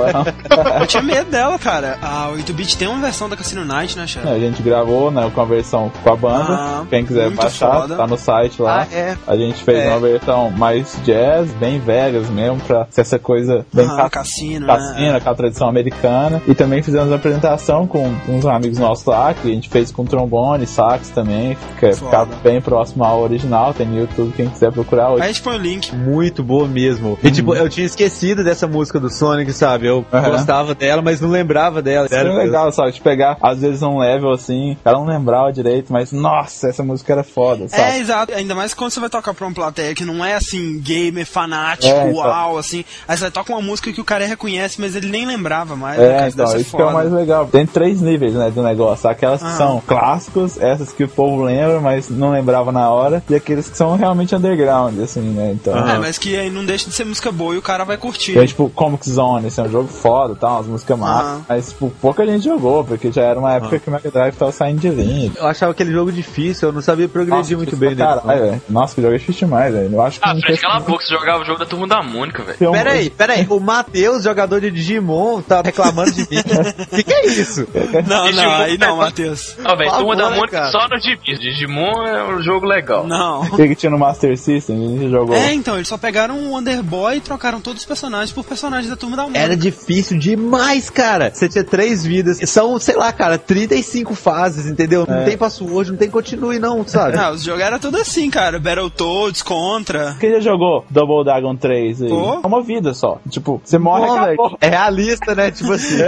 Eu tinha medo dela, cara. A 8-bit tem uma versão da Casino Night, né, chefe? A gente gravou, né, com a versão com a banda. Ah, Quem quiser baixar, foda. tá no site lá. Ah, é. A gente fez É. uma versão mais jazz, bem Vegas mesmo, pra ser essa coisa bem Aham, ca- cassino, cassino, né? aquela tradição americana. E também fizemos uma apresentação com uns amigos nossos lá, que a gente fez com trombone, sax também, que ficava bem próximo ao original, tem no YouTube, quem quiser procurar. Aí a gente põe o link. Muito boa mesmo. E tipo, eu tinha esquecido dessa música do Sonic, sabe? Eu Aham. gostava dela, mas não lembrava dela. Isso é legal, sabe? De pegar, às vezes, um level assim, cara não lembrava direito, mas nossa, essa música era foda, sabe? É, exato. Ainda mais quando você vai tocar pra uma plateia que não é assim, gamer, fanático, É, então. uau, assim. Aí você toca uma música que o cara reconhece, mas ele nem lembrava mais. né, É, então, isso que é o foda. mais legal. Tem três níveis, né, do negócio. Aquelas que Ah. são clássicos, essas que o povo lembra, mas não lembrava na hora, e aqueles que são realmente underground, assim, né, então... É, mas que aí não deixa de ser música boa e o cara vai curtir. Tem, tipo, Comic Zone, esse é um jogo foda, tá, umas músicas massas, Ah. mas, tipo, pouca gente jogou, porque já era uma época que o Mega Drive tava saindo de linha. Eu achava aquele jogo difícil, eu não sabia progredir muito bem cara. nele. não. velho. Nossa, que jogo é difícil demais, velho. Eu acho que Ah, não Fred, fez- cala a boca, você jogava o jogo da turma da Mônica, velho. Pera aí, pera aí. O Matheus, jogador de Digimon, tá reclamando de mim. O [laughs] que, que é isso? Não, não, Digimon aí não, é- Matheus. Ó, velho, turma da né, Mônica cara? só no Digimon. Digimon é um jogo legal. Não. O que [laughs] tinha no Master System? A gente jogou. É, então, eles só pegaram o Wonder Boy e trocaram todos os personagens por personagens da turma da Mônica. Era difícil demais, cara. Você tinha três vidas. São, sei lá, cara, 35 fases, entendeu? Não É. tem password, não tem continue, não, sabe? Ah, os jogos eram tudo assim, cara. Battletoads, Contra. Quem já jogou Double Dragon 3 aí? Pô. É uma vida só. Tipo, você morre Pô, velho, acabou. é realista, né? Tipo assim. [laughs]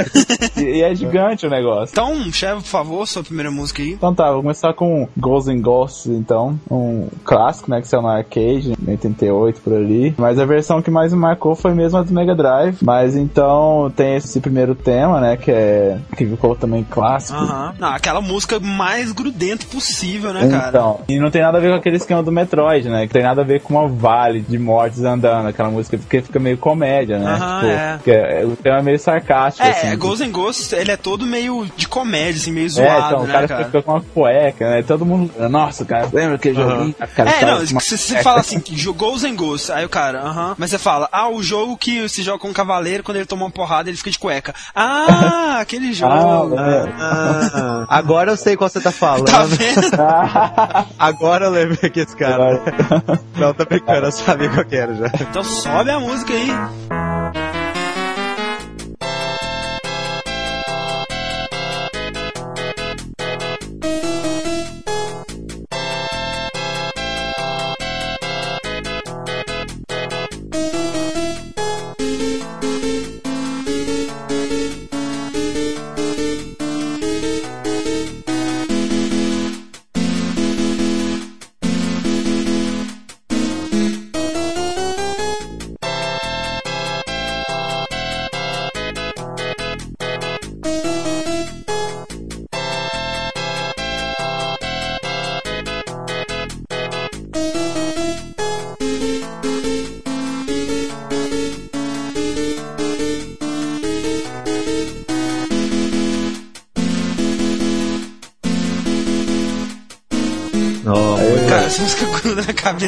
E, e é gigante o negócio. Então, chefe, por favor, sua primeira música aí. Então tá, vou começar com Ghosts and Ghosts, então. Um clássico, né, que saiu no arcade, em 88 por ali. Mas a versão que mais me marcou foi mesmo a do Mega Drive. Mas então tem esse primeiro tema, né, que é... que ficou também clássico. Aham. Não, aquela música mais grudenta possível, né, cara? Então, e não tem nada a ver com aquele esquema do Metroid, né? Que tem nada a ver com uma vale de mortes andando, aquela música, porque fica meio comédia, né? Aham, Tipo, é. que é- o tema é meio sarcástico, É, assim. Ghosts and Ghosts, ele é todo meio de comédia, assim, meio É, zoado, então, o né, cara, cara? fica com uma cueca, né? Todo mundo. Nossa, cara, lembra aquele joguinho? Cara É, tava não, uma se você fala assim, jogou Ghosts and Ghosts, aí o cara, aham, mas você fala, ah, o jogo que se joga com um cavaleiro, quando ele toma uma porrada, ele fica de cueca. Ah, [laughs] aquele jogo. Ah. Ah, agora eu sei qual você tá falando. Tá vendo? [laughs] Agora eu lembrei que esse cara. Não, tô brincando, eu sabia qual que era já. Então sobe a música aí.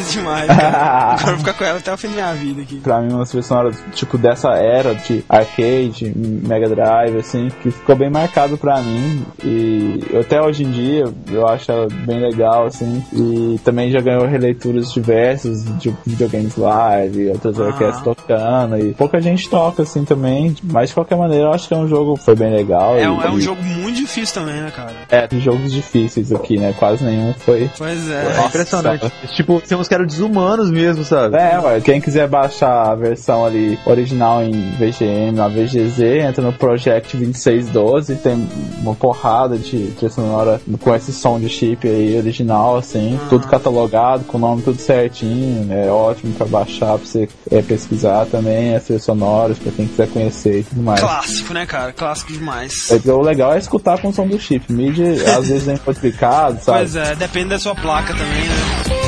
Demais, [laughs] [laughs] eu vou ficar com ela até o fim da minha vida aqui. pra mim, uma das trilhas sonoras, tipo, dessa era de arcade, Mega Drive, assim, que ficou bem marcado pra mim. E até hoje em dia, eu acho ela bem legal, assim. E também já ganhou releituras diversas de videogames live, outras Ah. orquestras tocando. E pouca gente toca, assim, também. Mas, de qualquer maneira, eu acho que é um jogo que foi bem legal. É, e, um- é um e- jogo muito difícil também, né, cara? É, jogos difíceis aqui, né? Quase nenhum foi. Pois é. É impressionante. tipo, tem uns que eram desumanos mesmo, sabe? É, ué, quem quiser baixar a versão ali original em VGM, na VGZ, entra no Project 2612, tem uma porrada de trilha sonora com esse som de chip aí original, assim, tudo catalogado, com o nome tudo certinho, é ótimo pra baixar, pra você é, pesquisar também, as trilhas sonoras, pra quem quiser conhecer e tudo mais. Clássico, né, cara? Clássico demais. É, O legal é escutar com o som do chip. MIDI às vezes é [laughs] modificado, sabe? Pois é, depende da sua placa também, né?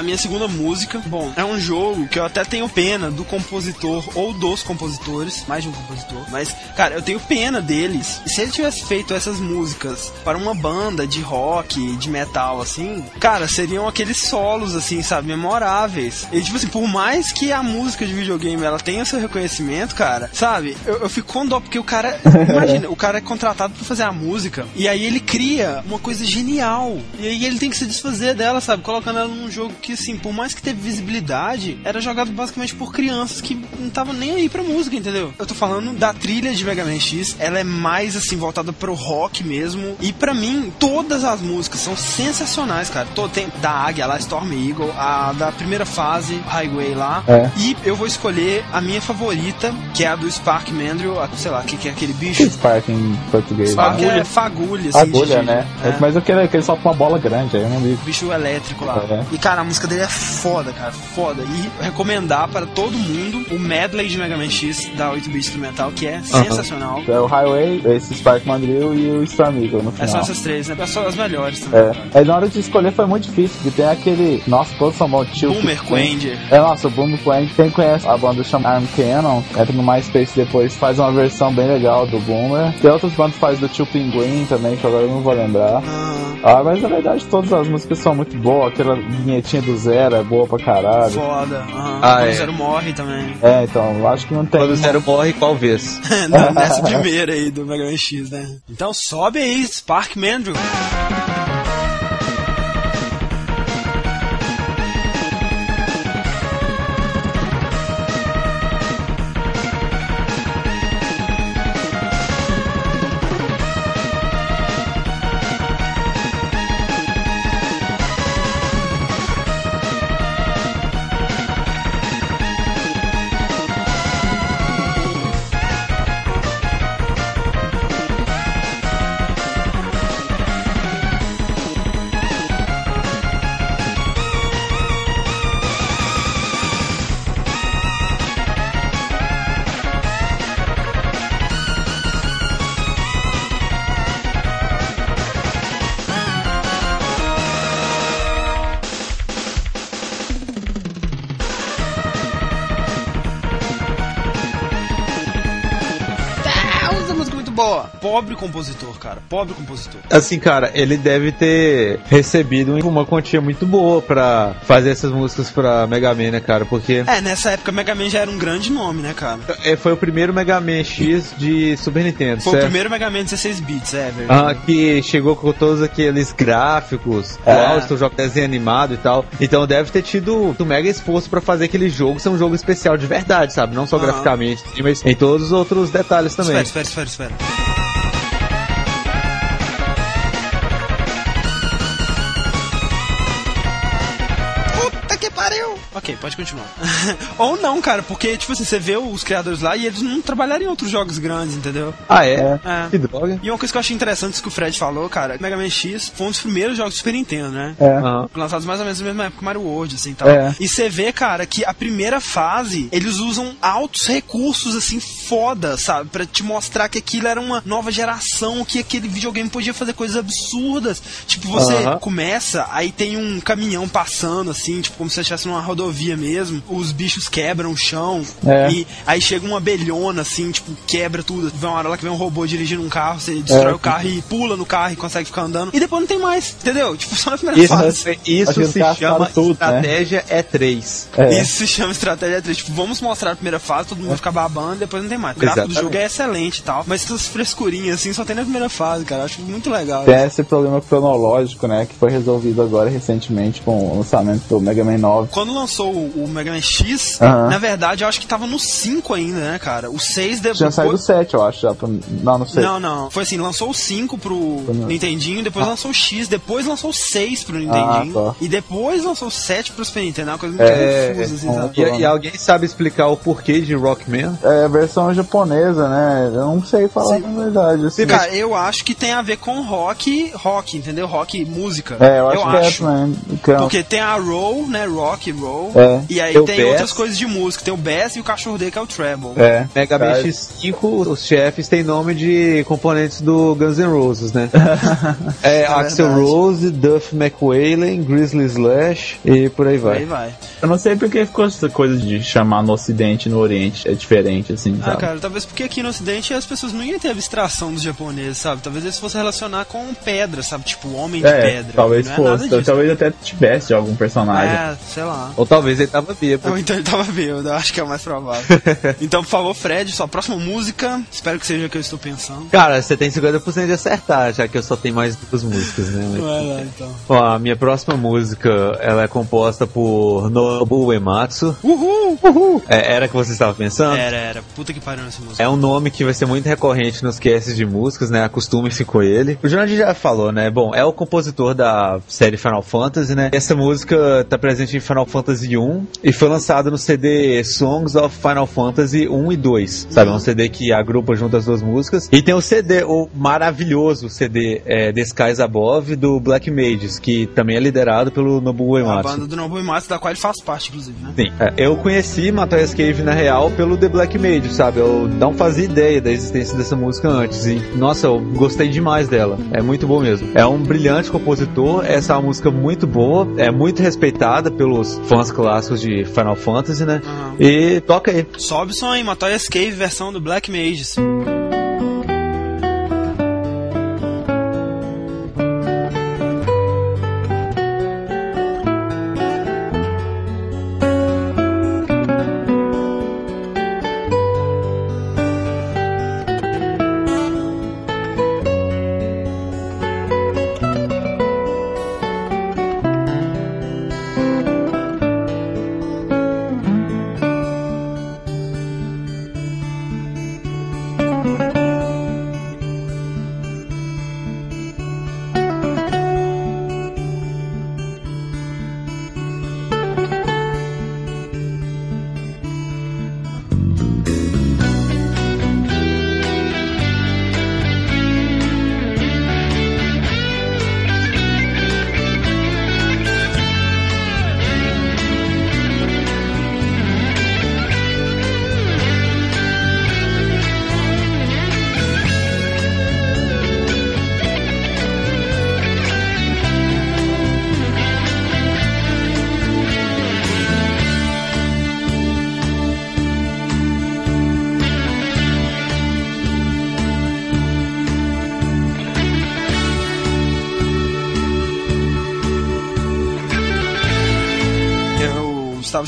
A minha segunda música, bom, é um jogo que eu até tenho pena do compositor ou dos compositores, mais de um compositor, mas, cara, eu tenho pena deles. Se ele tivesse feito essas músicas para uma banda de rock, de metal, assim, cara, seriam aqueles solos, assim, sabe, memoráveis. E, tipo assim, por mais que a música de videogame ela tenha seu reconhecimento, cara, sabe, eu, eu fico com dó, porque o cara, [laughs] imagina, o cara é contratado pra fazer a música, e aí ele cria uma coisa genial, e aí ele tem que se desfazer dela, sabe, colocando ela num jogo que, assim, por mais que teve visibilidade, era jogado basicamente por crianças que não estavam nem aí pra música, entendeu? Eu tô falando da trilha de Mega Man X, ela é mais, assim, voltada pro rock mesmo, e pra mim, todas as músicas são sensacionais, cara. Todo, tem da Águia lá, Storm Eagle, a da primeira fase, Highway lá, É. e eu vou escolher a minha favorita, que é a do Spark Mandrill, a- sei lá, o que, que é aquele bicho? Spark em português. Spark é Agulha. fagulha, assim, Agulha, de- né? é. Mas eu quero que ele solta uma bola grande, aí eu não ligo. bicho elétrico lá. É. E cara, a música dele é foda, cara, foda. E recomendar para todo mundo o medley de Mega Man X da 8-bit instrumental, que é sensacional. É o Highway, esse Spark Mandrill e o Storm Eagle no É final. só essas três, né? São as melhores também. É. cara. Aí na hora de escolher foi muito difícil, porque tem aquele. Nossa, todos são bons. Tio Boomer Quanger. É, nossa, o Boomer Quanger. Quem conhece a banda chama Arm Cannon, entra no MySpace depois, faz uma versão bem legal do Boomer. Tem outras bandas que faz do Tio Pinguim também, que agora eu não vou lembrar. Ah, Ah, mas na verdade todas as músicas são muito boas. Aquela vinhetinha do Zero é boa pra caralho. foda. aham. Ah, Quando é. o Zero morre também. É, então, eu acho que não tem. Quando o Zero morre, qual vez? [laughs] Não, Nessa primeira aí do Mega Man X, né? Então sobe aí, Spark Mandrill. Compositor, cara. Pobre compositor. Assim, cara, ele deve ter recebido uma quantia muito boa pra fazer essas músicas pra Mega Man, né, cara? Porque É, nessa época Mega Man já era um grande nome, né, cara? é, foi o primeiro Mega Man X de Super Nintendo, Foi o certo? primeiro Mega Man 16 bits, é verdade. Ah, que chegou com todos aqueles gráficos, É. o o jogo desenho animado e tal. Então deve ter tido um mega esforço pra fazer aquele jogo ser um jogo especial de verdade, sabe? Não só Aham. graficamente, mas em todos os outros detalhes também. Espera, espera, espera, espera. Ok, pode continuar. [laughs] Ou não, cara, porque, tipo assim, você vê os criadores lá e eles não trabalharam em outros jogos grandes, entendeu? Ah, é? É. Que droga. E uma coisa que eu achei interessante isso que o Fred falou, cara, Mega Man X foi um dos primeiros jogos do Super Nintendo, né? É. Aham. Lançados mais ou menos na mesma época que Mario World, assim, tal. É. E você vê, cara, que a primeira fase, eles usam altos recursos, assim, foda, sabe? Pra te mostrar que aquilo era uma nova geração, que aquele videogame podia fazer coisas absurdas. Tipo, você Aham. começa, aí tem um caminhão passando, assim, tipo, como se você estivesse numa rodovia mesmo. Os bichos quebram o chão. É. E aí chega uma abelhona, assim, tipo, quebra tudo. Vem uma hora lá que vem um robô dirigindo um carro, você destrói É. o carro e pula no carro e consegue ficar andando. E depois não tem mais, entendeu? Tipo, só na primeira Isso, fase. isso se chama tudo, né? estratégia E3. É. Isso se chama estratégia 3. Tipo, vamos mostrar a primeira fase, todo mundo fica babando, depois não tem mais. O gráfico do Exatamente. jogo é excelente e tal, mas essas frescurinhas assim só tem na primeira fase, cara. Acho muito legal. Tem esse problema cronológico, né, que foi resolvido agora recentemente com o lançamento do Mega Man 9. Quando lançou lançou o Mega Man X, Aham. na verdade eu acho que tava no 5 ainda, né, cara? O 6 depois. Tinha saído o 7, eu acho, já. Não, não sei. Não, não. Foi assim, lançou o 5 pro Nintendinho, depois lançou o X, depois lançou o 6 pro Nintendinho, Ah, tá. e depois lançou o 7 pro Super Nintendo. É uma coisa muito É, confusa, assim, é, sabe? E, e alguém sabe explicar o porquê de Rockman? É versão japonesa, né? Eu não sei falar Sim. a verdade. Assim. Cara, eu acho que tem a ver com rock, rock, entendeu? Rock, música. É, eu acho que é. Que é um- Porque tem a roll, né? Rock, roll. É. E aí Tem tem outras coisas de música. Tem o bass e o cachorro dele que é o treble. É. Mega Man Cara, X5, os chefes têm nome de componentes do Guns N' Roses, né? [laughs] é, Axel verdade. Rose, Duff McWhalen, Grizzly Slash e por aí Aí vai. vai. Eu não sei porque ficou essa coisa de chamar no Ocidente e no Oriente. É diferente, assim, Ah, sabe? cara, talvez porque aqui no ocidente as pessoas não iam ter abstração dos japoneses, sabe? Talvez eles fossem relacionar com pedra, sabe? Tipo, homem de É, pedra. talvez não é nada fosse. disso. Talvez até tivesse algum personagem. É, sei lá. Ou talvez ele tava bêbado. Ou então ele tava bêbado, eu acho que é o mais provável. [laughs] então, por favor, Fred, sua próxima música. Espero que seja o que eu estou pensando. Cara, você tem 50% de acertar, já que eu só tenho mais duas músicas, né? [laughs] Vai lá, então. Ó, a minha próxima música, ela é composta por Nobu Uematsu. Uhul! É, era que você estava pensando? Era, era. Puta que pariu nessa música. É um nome que vai ser muito recorrente nos casts de músicas, né? Acostumem-se com ele. O Jurandir já falou, né? Bom, é o compositor da série Final Fantasy, né? Essa música tá presente em Final Fantasy 1 e foi lançada no CD Songs of Final Fantasy 1 e 2. Sabe? É um CD que agrupa junto as duas músicas. E tem o CD, o maravilhoso CD é, The Skies Above do Black Mages, que também é liderado pelo Nobuo A Uematsu. banda do Nobu Uematsu, da qual ele faz parte, inclusive, né? Sim. É, eu conheci Matthias Cave na real pelo The Black Mage, sabe? Eu não fazia ideia da existência dessa música antes. E, nossa, eu gostei demais dela. É muito bom mesmo. É um brilhante compositor. Essa é uma música muito boa. É muito respeitada pelos fãs clássicos de Final Fantasy, né? Aham. E toca aí. Sobe o som aí, Matoya's Cave, versão do Black Mages.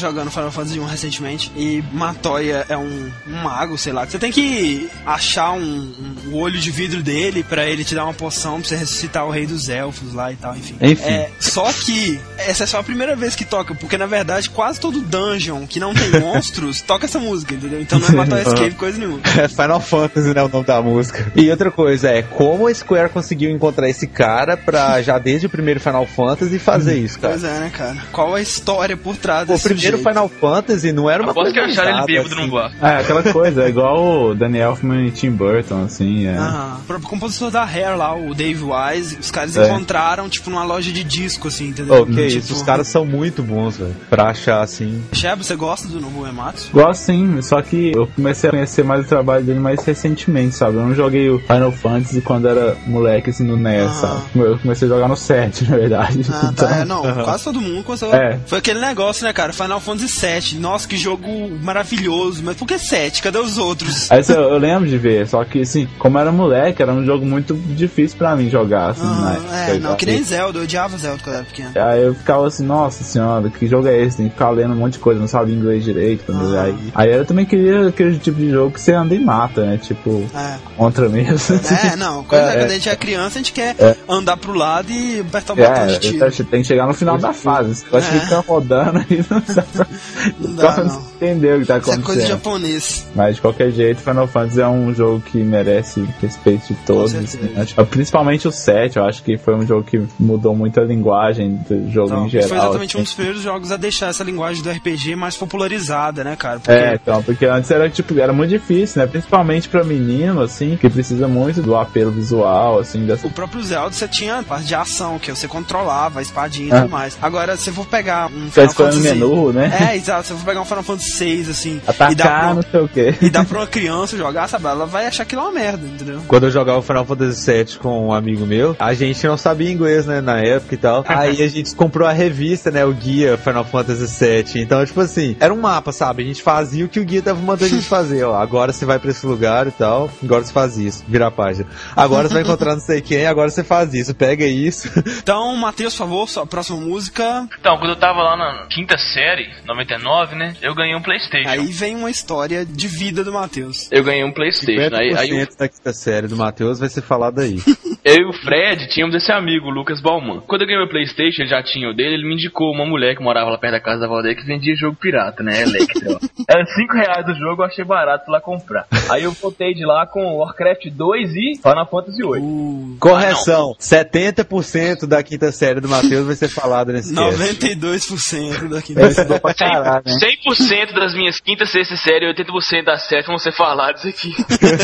Jogando Final Fantasy 1 recentemente e Matoya é um, um mago, sei lá. que Você tem que achar um, um- olho de vidro dele pra ele te dar uma poção pra você ressuscitar o rei dos elfos lá e tal, enfim. Enfim. É, só que essa é só a primeira vez que toca, porque na verdade quase todo dungeon que não tem [laughs] monstros toca essa música, entendeu? Então não é Matoya's Cave coisa nenhuma. [laughs] É Final Fantasy, né? O nome da música. E outra coisa é como a Square conseguiu encontrar esse cara pra já desde o primeiro Final Fantasy fazer isso, cara. Pois é, né, cara? Qual a história por trás O desse primeiro sujeito? Final Fantasy não era uma Aposto que coisa acharam ele bêbado assim. num bar. É, aquela coisa, é igual o Danny Elfman e Tim Burton, assim. É. Aham. O próprio compositor da Hair lá, o Dave Wise, os caras É. encontraram, tipo, numa loja de disco, assim, entendeu? Tipo, isso, os caras são muito bons, velho. Pra achar assim. Sheba, você gosta do Nobu Ematsu? Gosto sim, só que eu comecei a conhecer mais o trabalho dele mais recentemente, sabe? Eu não joguei o Final Fantasy quando era moleque, assim, no NES, Ah. sabe? Eu comecei a jogar no 7, [laughs] na verdade. Ah, Então, tá. É, não, quase todo mundo conseguiu. É. Foi aquele negócio, né, cara? Final Fantasy VII. Nossa, que jogo maravilhoso. Mas por que 7? Cadê os outros? Aí eu, eu lembro de ver, só que assim, como era moleque, era um jogo muito difícil pra mim jogar, assim, Ah, né? é, não, que nem Zelda. Eu odiava Zelda quando eu era pequeno. Aí eu ficava assim, nossa senhora, que jogo é esse? Tem que ficar lendo um monte de coisa, não sabia inglês direito. Ah. Aí, aí eu também queria aquele tipo de jogo que você anda e mata, né? Tipo, É. contra mesmo. É, não, coisa [laughs] É, quando é. a gente é criança, a gente quer É. andar pro lado e apertar o botão de É, tiro. tem que chegar no final da fase. Você vai É. ficar rodando aí. não- [laughs] Não [laughs] dá, não. você entendeu o que tá Isso é coisa de acontecendo. japonês. Mas de qualquer jeito, Final Fantasy é um jogo que merece respeito de todos. assim, acho- Principalmente o 7, eu acho que foi um jogo que mudou muito a linguagem do jogo em e geral. foi exatamente um assim. dos primeiros jogos a deixar essa linguagem do RPG mais popularizada, né, cara? Porque É, então, porque antes era tipo, era muito difícil, né? Principalmente pra menino, assim, que precisa muito do apelo visual, assim, dessa. o próprio Zelda você tinha a parte de ação, que você controlava a espadinha e Ah. tudo mais. Agora, se eu for pegar um Final escolhendo o Fantasy... menu, né? É, exato. Se eu for pegar um Final Fantasy VI, assim, e dar, Atacar, pra, não sei o quê. e dar pra uma criança jogar, sabe? Ela vai achar aquilo uma merda, entendeu? Quando eu jogava o Final Fantasy VII com um amigo meu, a gente não sabia inglês, né, na época e tal. [laughs] Aí a gente comprou a revista, né, o guia Final Fantasy VII. Então, tipo assim, era um mapa, sabe? A gente fazia o que o guia tava mandando a gente [laughs] fazer, ó. Agora você vai pra esse lugar e tal, agora você faz isso, vira a página. Agora você vai encontrar não sei quem, agora você faz isso, pega isso. [laughs] Então, Matheus, por favor, sua próxima música. Então, quando eu tava lá na quinta série, 99, né? Eu ganhei um Playstation. Aí vem uma história de vida do Matheus. Eu ganhei um Playstation. Aí, aí eu, 50% da quinta série do Matheus vai ser falado aí. [laughs] eu e o Fred tínhamos esse amigo, o Lucas Bauman. Quando eu ganhei meu Playstation, ele já tinha dele, ele me indicou uma mulher que morava lá perto da casa da avó dele que vendia jogo pirata, né? Electra. [laughs] Era 5 reais do jogo, eu achei barato lá comprar. Aí eu voltei de lá com Warcraft 2 e Final Fantasy 8. O Correção, 70% da quinta série do Matheus vai ser falado nesse cast. 92% daqui. Eu estudou pra caralho, né? 100% das minhas quinta, sexta série e 80% das séries vão ser falados aqui.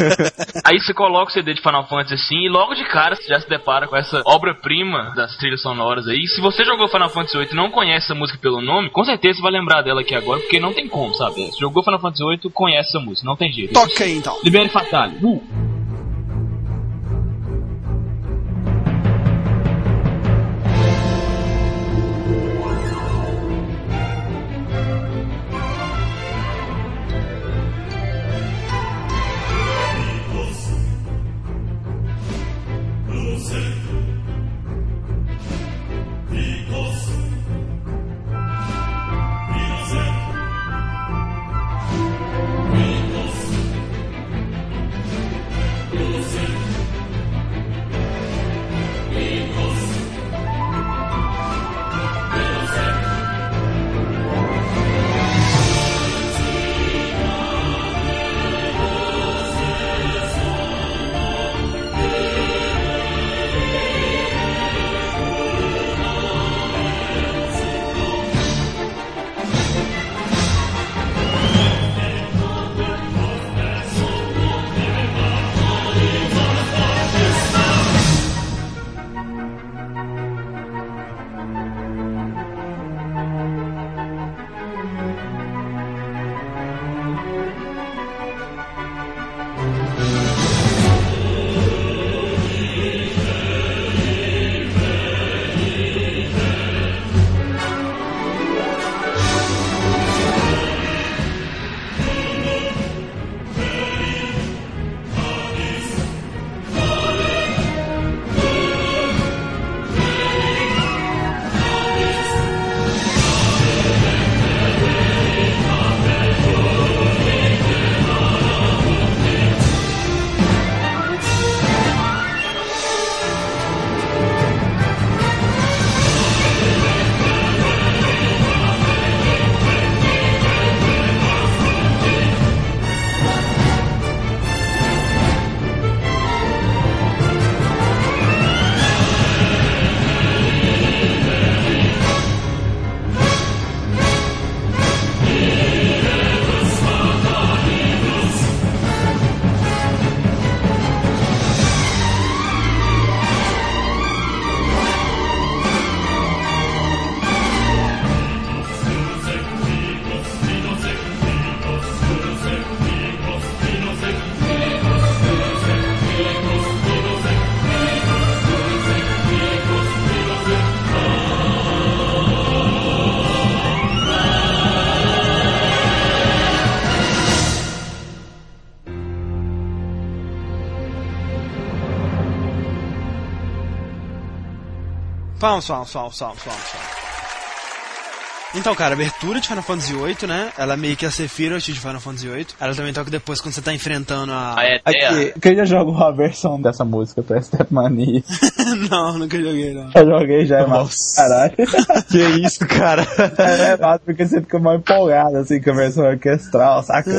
[laughs] Aí você coloca o CD de Final Fantasy assim e logo de cara você já se depara com essa obra-prima das trilhas sonoras aí. Se você jogou Final Fantasy VIII e não conhece essa música pelo nome, com certeza você vai lembrar dela aqui agora, porque não tem como, sabe? Jogou Final Fantasy VIII, conhece essa música, não tem jeito. Toca aí, então. Libere Fatale. Uh. Então, cara, a abertura de Final Fantasy VIII, né? Ela é meio que a Sephiroth de Final Fantasy VIII. Ela também toca depois quando você tá enfrentando a... A Eterna. Aqui, que eu já jogo a versão dessa música pra Stepmania. [laughs] [laughs] não, nunca joguei, não. Eu joguei já, é massa. Nossa. Caralho. [laughs] que isso, cara? É, é massa porque você fica mais empolgado, assim, com a versão orquestral, saca? [laughs]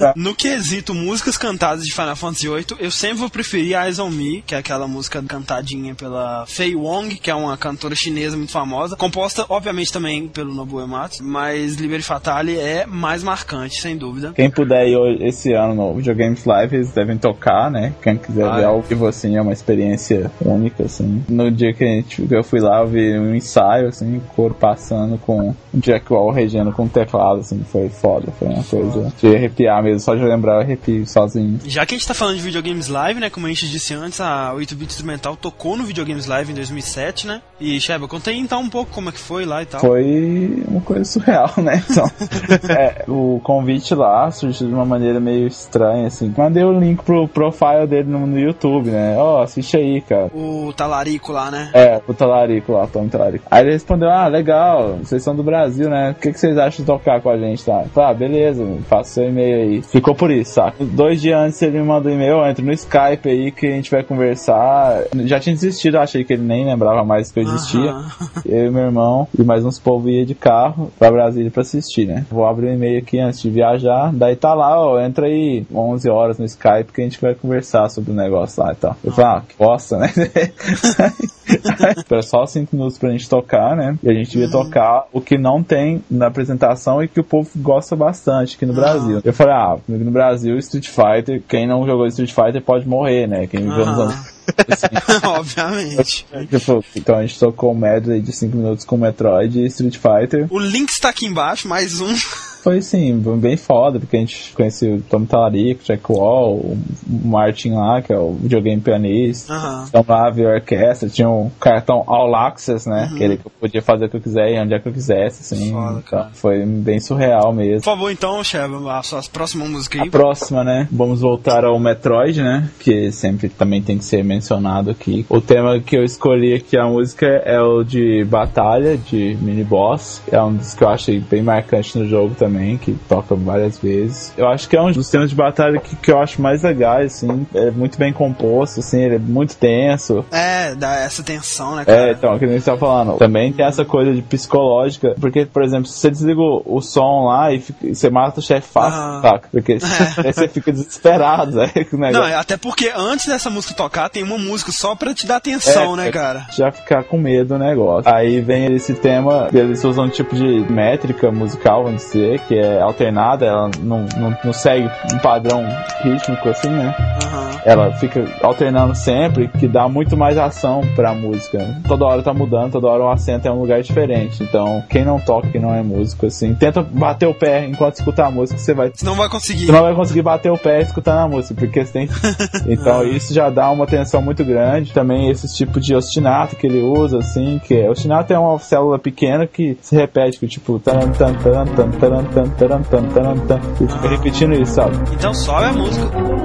Ah. No quesito músicas cantadas de Final Fantasy VIII, eu sempre vou preferir Eyes on Me, que é aquela música cantadinha pela Fei Wong, que é uma cantora chinesa muito famosa, composta, obviamente, também pelo Nobuo Uematsu, mas Liberty Fatale é mais marcante, sem dúvida. Quem puder ir esse ano no Videogames Live, eles devem tocar, né? Quem quiser Ah, ver é. ao vivo, assim, é uma experiência única, assim. No dia que a gente, eu fui lá, eu vi um ensaio, assim, coro passando com um Jack Wall regendo com teclado, assim, foi foda, foi uma coisa de arrepiar mesmo, só de lembrar eu arrepio sozinho. Já que a gente tá falando de videogames live, né? Como a gente disse antes, a 8-bit instrumental tocou no videogames live em 2007, né? E Sheba, conta aí então um pouco como é que foi lá e tal. Foi uma coisa surreal, né? Então, [laughs] é, o convite lá surgiu de uma maneira meio estranha, assim. Mandei o link pro profile dele no, no YouTube, né? Ó, assiste aí, cara. O talarico lá, né? É, o Talarico lá, Tom Talarico. Aí ele respondeu, ah, legal, vocês são do Brasil, né? O que, que vocês acham de tocar com a gente, tá? Ah, beleza, faça seu e-mail aí. Ficou por isso, saca? Dois dias antes ele me mandou um e-mail, entra no Skype aí que a gente vai conversar. Já tinha desistido, achei que ele nem lembrava mais que eu existia. Aham. [laughs] Eu e meu irmão e mais uns povos ia de carro pra Brasília pra assistir, né? Vou abrir o e-mail aqui antes de viajar. Daí tá lá, ó, entra aí 11 horas no Skype que a gente vai conversar sobre o negócio lá e tal. Eu falei, ah, que bosta, né? [laughs] Era só 5 minutos pra gente tocar, né? E a gente ia tocar o que não tem na apresentação e que o povo gosta bastante aqui no Brasil. Eu falei, ah, no Brasil, Street Fighter, quem não jogou Street Fighter pode morrer, né? Quem viveu nos anos [laughs] assim, Obviamente. Tipo, então a gente tocou um medley de 5 minutos com Metroid e Street Fighter. O link está aqui embaixo, mais um. Foi assim, bem foda, porque a gente conheceu o Tom Talarico, Jack Wall, o Martin lá, que é o videogame pianista. Aham. Então lá veio a orquestra, tinha um cartão All Access, né? Que ele que eu podia fazer o que eu quiser e onde é que eu quisesse, assim. Foda, Então, foi bem surreal Por mesmo. favor, então, Sheba, a sua próxima música A aí. próxima, né? Vamos voltar ao Metroid, né? Que sempre também tem que ser mencionado aqui. O tema que eu escolhi aqui, a música, é o de Batalha, de Mini Boss. É um dos que eu achei bem marcante no jogo também, que toca várias vezes. Eu acho que é um dos temas de batalha que, que eu acho mais legais, assim. É muito bem composto, assim, ele é muito tenso. É, dá essa tensão, né, cara? É, então, o que a gente tá falando. Também tem essa coisa de psicológica. Porque, por exemplo, se você desliga o, som lá e, fica- e você mata o chefe fácil, Aham. saca? Porque [laughs] aí você fica desesperado, né? [laughs] com o Não, é até porque antes dessa música tocar, tem uma música só pra te dar atenção, É, né, é. cara? já ficar com medo do negócio. Aí vem esse tema, eles usam um tipo de métrica musical, vamos dizer, que é alternada, ela não, não, não segue um padrão rítmico assim, né? Aham. Ela fica alternando sempre, que dá muito mais ação pra música. Toda hora tá mudando, toda hora o acento é um lugar diferente. Então, quem não toca, quem não é músico, assim, tenta bater o pé enquanto escuta a música, você vai Você não vai conseguir. você não vai conseguir bater o pé escutando a música, porque você tem. [laughs] Então isso já dá uma tensão muito grande. Também esse tipo de ostinato que ele usa, assim, que é. Ostinato é uma célula pequena que se repete, que tipo. Taran, tan, taran, tan, taran, tan, taran, tan, tan, e fica repetindo isso, sabe? Então sobe a música.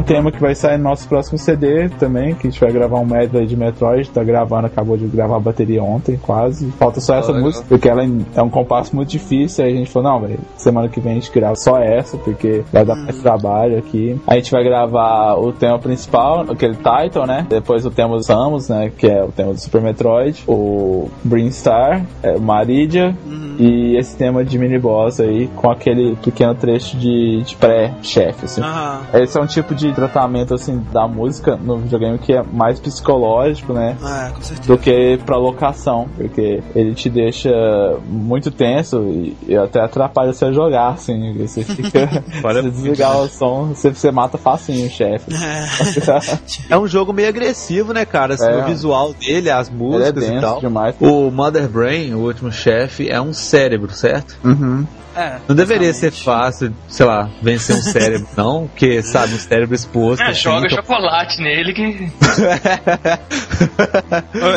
Um tema que vai sair no nosso próximo CD também, que a gente vai gravar um medley de Metroid, tá gravando, acabou de gravar a bateria ontem, quase. Falta só essa legal. música, porque ela é um compasso muito difícil, aí a gente falou, não, velho, semana que vem a gente grava só essa, porque vai dar mais trabalho aqui. A gente vai gravar o tema principal, aquele title, né? Depois o tema do Samus, né? Que é o tema do Super Metroid, o Brinstar, é, Maridia, e esse tema de mini boss aí, com aquele pequeno trecho de, de pré-chefe, assim. Aham. Esse é um tipo de tratamento assim da música no videogame que é mais psicológico, né? É, com certeza. Do que pra locação, porque ele te deixa muito tenso e, e até atrapalha você a jogar, assim. Você fica. [laughs] Olha, se desligar o som, você, você mata facinho o chefe. É. [laughs] É um jogo meio agressivo, né, cara? Assim, É. O visual dele, as Ele é músicas e denso tal. demais. O Mother Brain, o último chefe, é um cérebro, certo? Uhum. É, Não deveria ser exatamente. fácil, sei lá, vencer um cérebro, não? Porque, sabe, um cérebro exposto. É, assim, joga então- chocolate nele que. [laughs]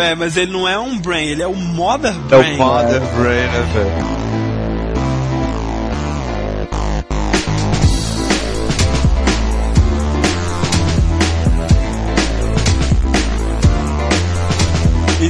É, mas ele não é um brain, ele é o Mother É Brain. o Mother Brain, né, velho?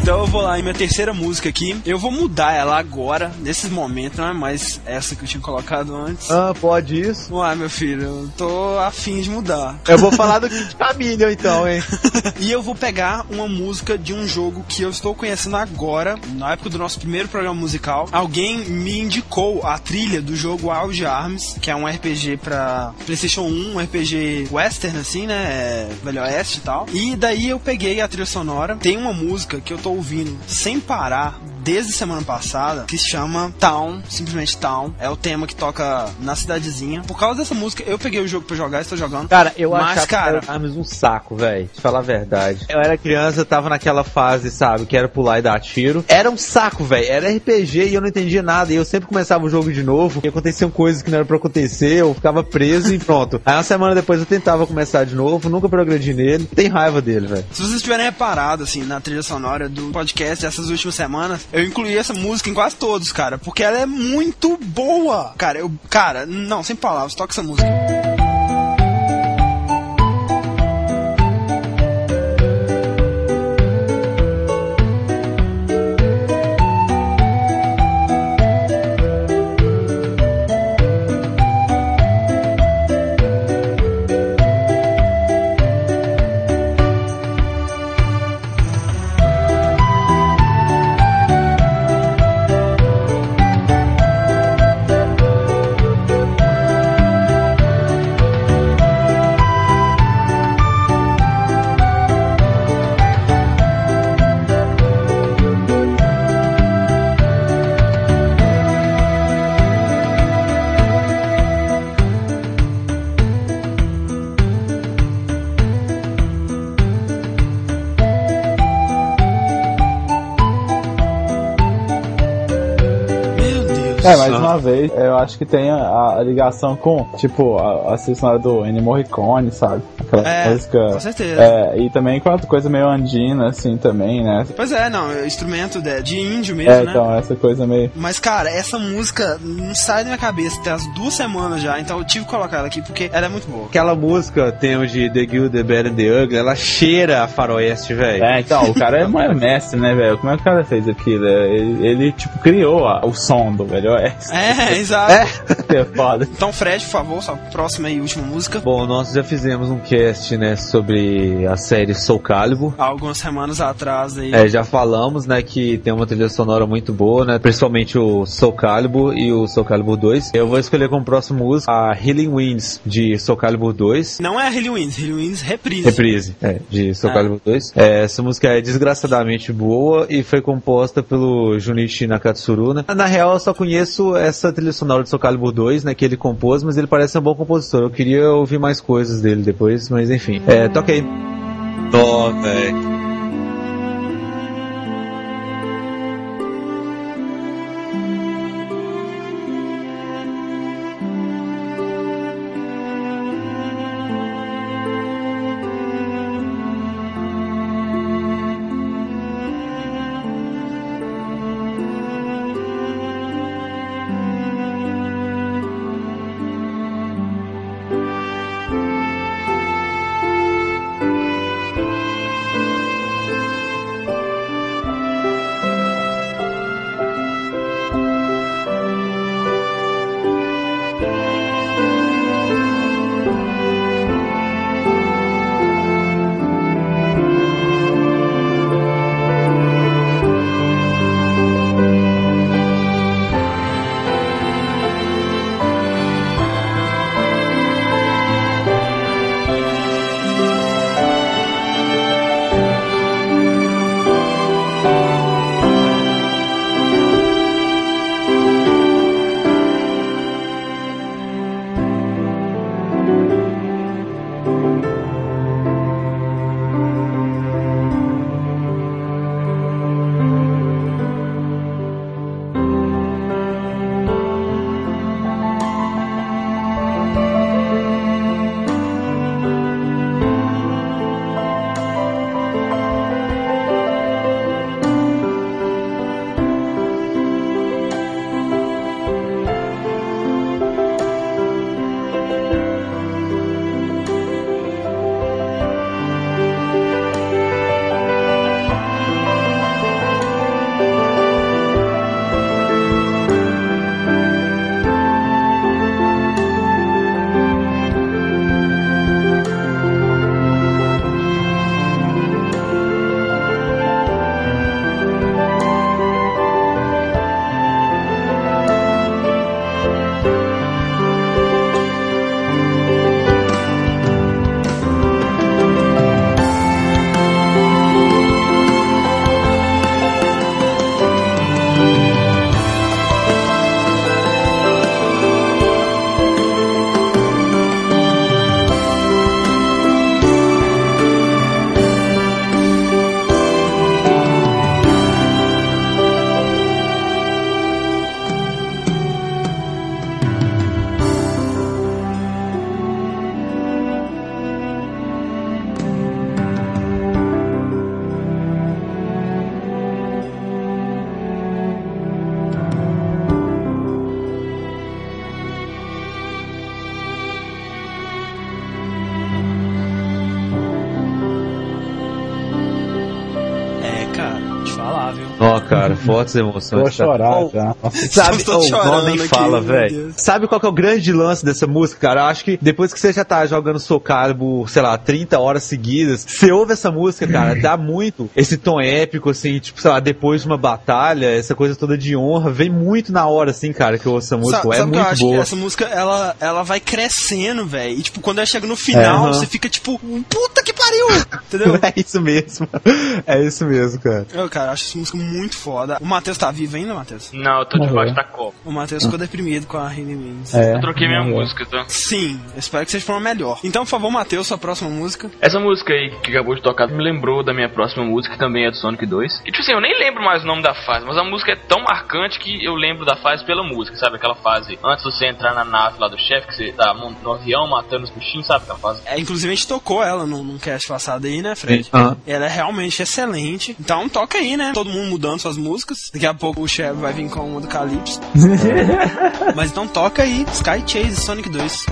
Então eu vou lá em minha terceira música aqui. Eu vou mudar ela agora, nesse momento, não é mais essa que eu tinha colocado antes. Ah, pode isso? Uai, meu filho, eu tô afim de mudar. Eu vou falar do Kid Chameleon, então, hein? [laughs] e eu vou pegar uma música de um jogo que eu estou conhecendo agora, na época do nosso primeiro programa musical. Alguém me indicou a trilha do jogo Wild Arms, que é um RPG pra PlayStation 1, um RPG western, assim, né? É, Velho Oeste e tal. E daí eu peguei a trilha sonora. Tem uma música que eu tô ouvindo sem parar desde semana passada que se chama Town, simplesmente Town. É o tema que toca na cidadezinha. Por causa dessa música, eu peguei o jogo pra jogar, estou jogando. Cara, eu Mas, achava cara- Wild Arms um saco, velho. Te falar a verdade. Eu era criança, eu tava naquela fase, sabe, que era pular e dar tiro. Era um saco, velho. Era RPG e eu não entendia nada. E eu sempre começava o jogo de novo. E aconteciam coisas que não era pra acontecer. Eu ficava preso e pronto. Aí uma semana depois eu tentava começar de novo. Nunca progredi nele. Tem raiva dele, velho. Se vocês tiverem reparado, assim, na trilha sonora do podcast dessas últimas semanas, eu incluí essa música em quase todos, cara, porque ela é muito boa. Cara, eu. Cara, não, sem palavras, toca essa música. uh, mais uma vez, eu acho que tem a, a ligação com, tipo, a, a sonora do Ennio Morricone, sabe? Aquela É, música. com certeza. É, e também com outra coisa meio andina, assim, também, né? Pois é, não, é instrumento de, de índio mesmo, É, né? então, essa coisa meio. Mas, cara, essa música não sai da minha cabeça tem as duas semanas já, então eu tive que colocar ela aqui porque ela é muito boa. Aquela música, tem o de The Good, The Bad and The Ugly, ela cheira a faroeste, velho. É, então, o cara é mestre, né, velho? Como é que o cara fez aquilo? Ele, ele, tipo, criou a- o som do Velho Oeste. É, [laughs] exato. É foda. Então, Fred, por favor, sua próxima e última música. Bom, nós já fizemos um cast, né, sobre a série Soul Calibur. Há algumas semanas atrás aí. É, já falamos, né, que tem uma trilha sonora muito boa, né, principalmente o Soul Calibur e o Soul Calibur 2. Eu vou escolher como próximo música a Healing Winds de Soul Calibur 2. Não é Hilly Winds, Hilly Winds reprise. Reprise, é, de Soul Ah. Calibur 2. É, essa música é desgraçadamente boa e foi composta pelo Junichi Nakatsuru, né. Na real, eu só conheço essa trilha sonora de Soul Calibur 2, né, que ele compôs, mas ele parece um bom compositor. Eu queria ouvir mais coisas dele depois, mas enfim. É, toca aí. Ó, velho. Fortes emoções. Vou chorar Oh, já. [laughs] Sabe, oh, não, chorando nem fala, velho. Sabe qual que é o grande lance dessa música, cara? Eu acho que depois que você já tá jogando Soul Calibur, sei lá, 30 horas seguidas, você ouve essa música, cara, dá [laughs] muito esse tom épico, assim, tipo, sei lá, depois de uma batalha, essa coisa toda de honra, vem muito na hora, assim, cara, que eu ouço essa música. Sabe, é sabe o que eu muito acho? Que boa. essa música, ela, ela vai crescendo, velho. E, tipo, quando ela chega no final, É, você fica, tipo, puta que pariu! [laughs] Entendeu? É isso mesmo. É isso mesmo, cara. Eu, cara, acho essa música muito foda. O Matheus tá vivo ainda, Matheus? Não, eu tô Morreu. debaixo da copa. O Matheus ficou deprimido com a Hayley Means. É, Eu troquei minha morreu. música, tá? Sim, eu espero que seja uma melhor. Então, por favor, Matheus, sua próxima música. Essa música aí que acabou de tocar me lembrou da minha próxima música, que também é do Sonic 2. E tipo assim, eu nem lembro mais o nome da fase, mas a música é tão marcante que eu lembro da fase pela música, sabe? Aquela fase antes de você entrar na nave lá do chefe, que você tá no avião matando os bichinhos, sabe? Aquela fase. É, inclusive, a gente tocou ela num, num cast passado aí, né, Fred? Aham. Ela é realmente excelente. Então, toca aí, né? Todo mundo mudando suas músicas. Daqui a pouco o Chevy vai vir com uma do Calypso. [laughs] Mas então toca aí, Sky Chase Sonic 2.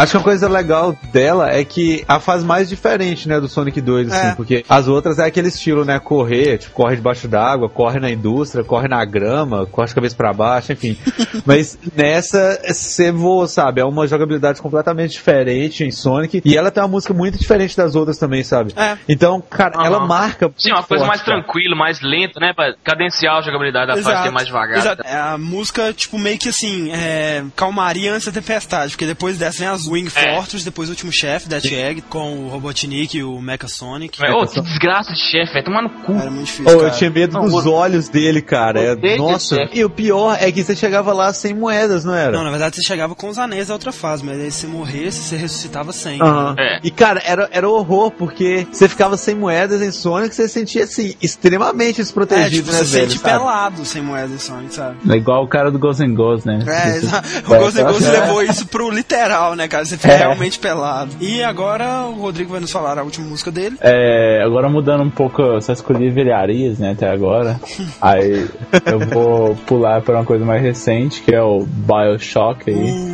Acho que uma coisa legal dela é que a fase mais diferente, né, do Sonic 2, assim, É. porque as outras é aquele estilo, né, correr, tipo, corre debaixo d'água, corre na indústria, corre na grama, corre de cabeça pra baixo, enfim. [laughs] Mas nessa, você voa, sabe, é uma jogabilidade completamente diferente em Sonic, e ela tem uma música muito diferente das outras também, sabe? É. Então, cara, Aham. ela marca Sim, uma muito coisa forte, mais tranquila, mais lenta, né? Pra cadenciar a jogabilidade da fase, que é mais devagar. Exato. É a música, tipo, meio que assim, é, calmaria antes da tempestade, porque depois dessa vem as Wing É. Fortress, depois o último chefe, Death Egg, com o Robotnik e o Mecha Sonic. Ô, que desgraça de chefe, velho. Tomar no cu. Era muito difícil, Oh, cara. eu tinha medo Não, dos o- olhos dele, cara. É- Nossa. E o pior é que você chegava lá sem moedas, não era? Não, na verdade você chegava com os anéis da outra fase, mas aí se você morresse, você ressuscitava sem. É. E cara, era, era horror, porque você ficava sem moedas em Sonic, você se sentia assim, extremamente É, desprotegido, tipo, né, você velho? sente sabe? pelado sem moeda em Sonic, sabe? É igual o cara do Ghost and Ghost, né? É, o Ghost Ghost É. levou isso pro literal, né, cara? Você fica É. realmente pelado. E agora o Rodrigo vai nos falar a última música dele. É, agora mudando um pouco, eu só escolhi velharias, né, até agora. [laughs] Aí eu vou pular para uma coisa mais recente, que é o Bioshock aí. Ah,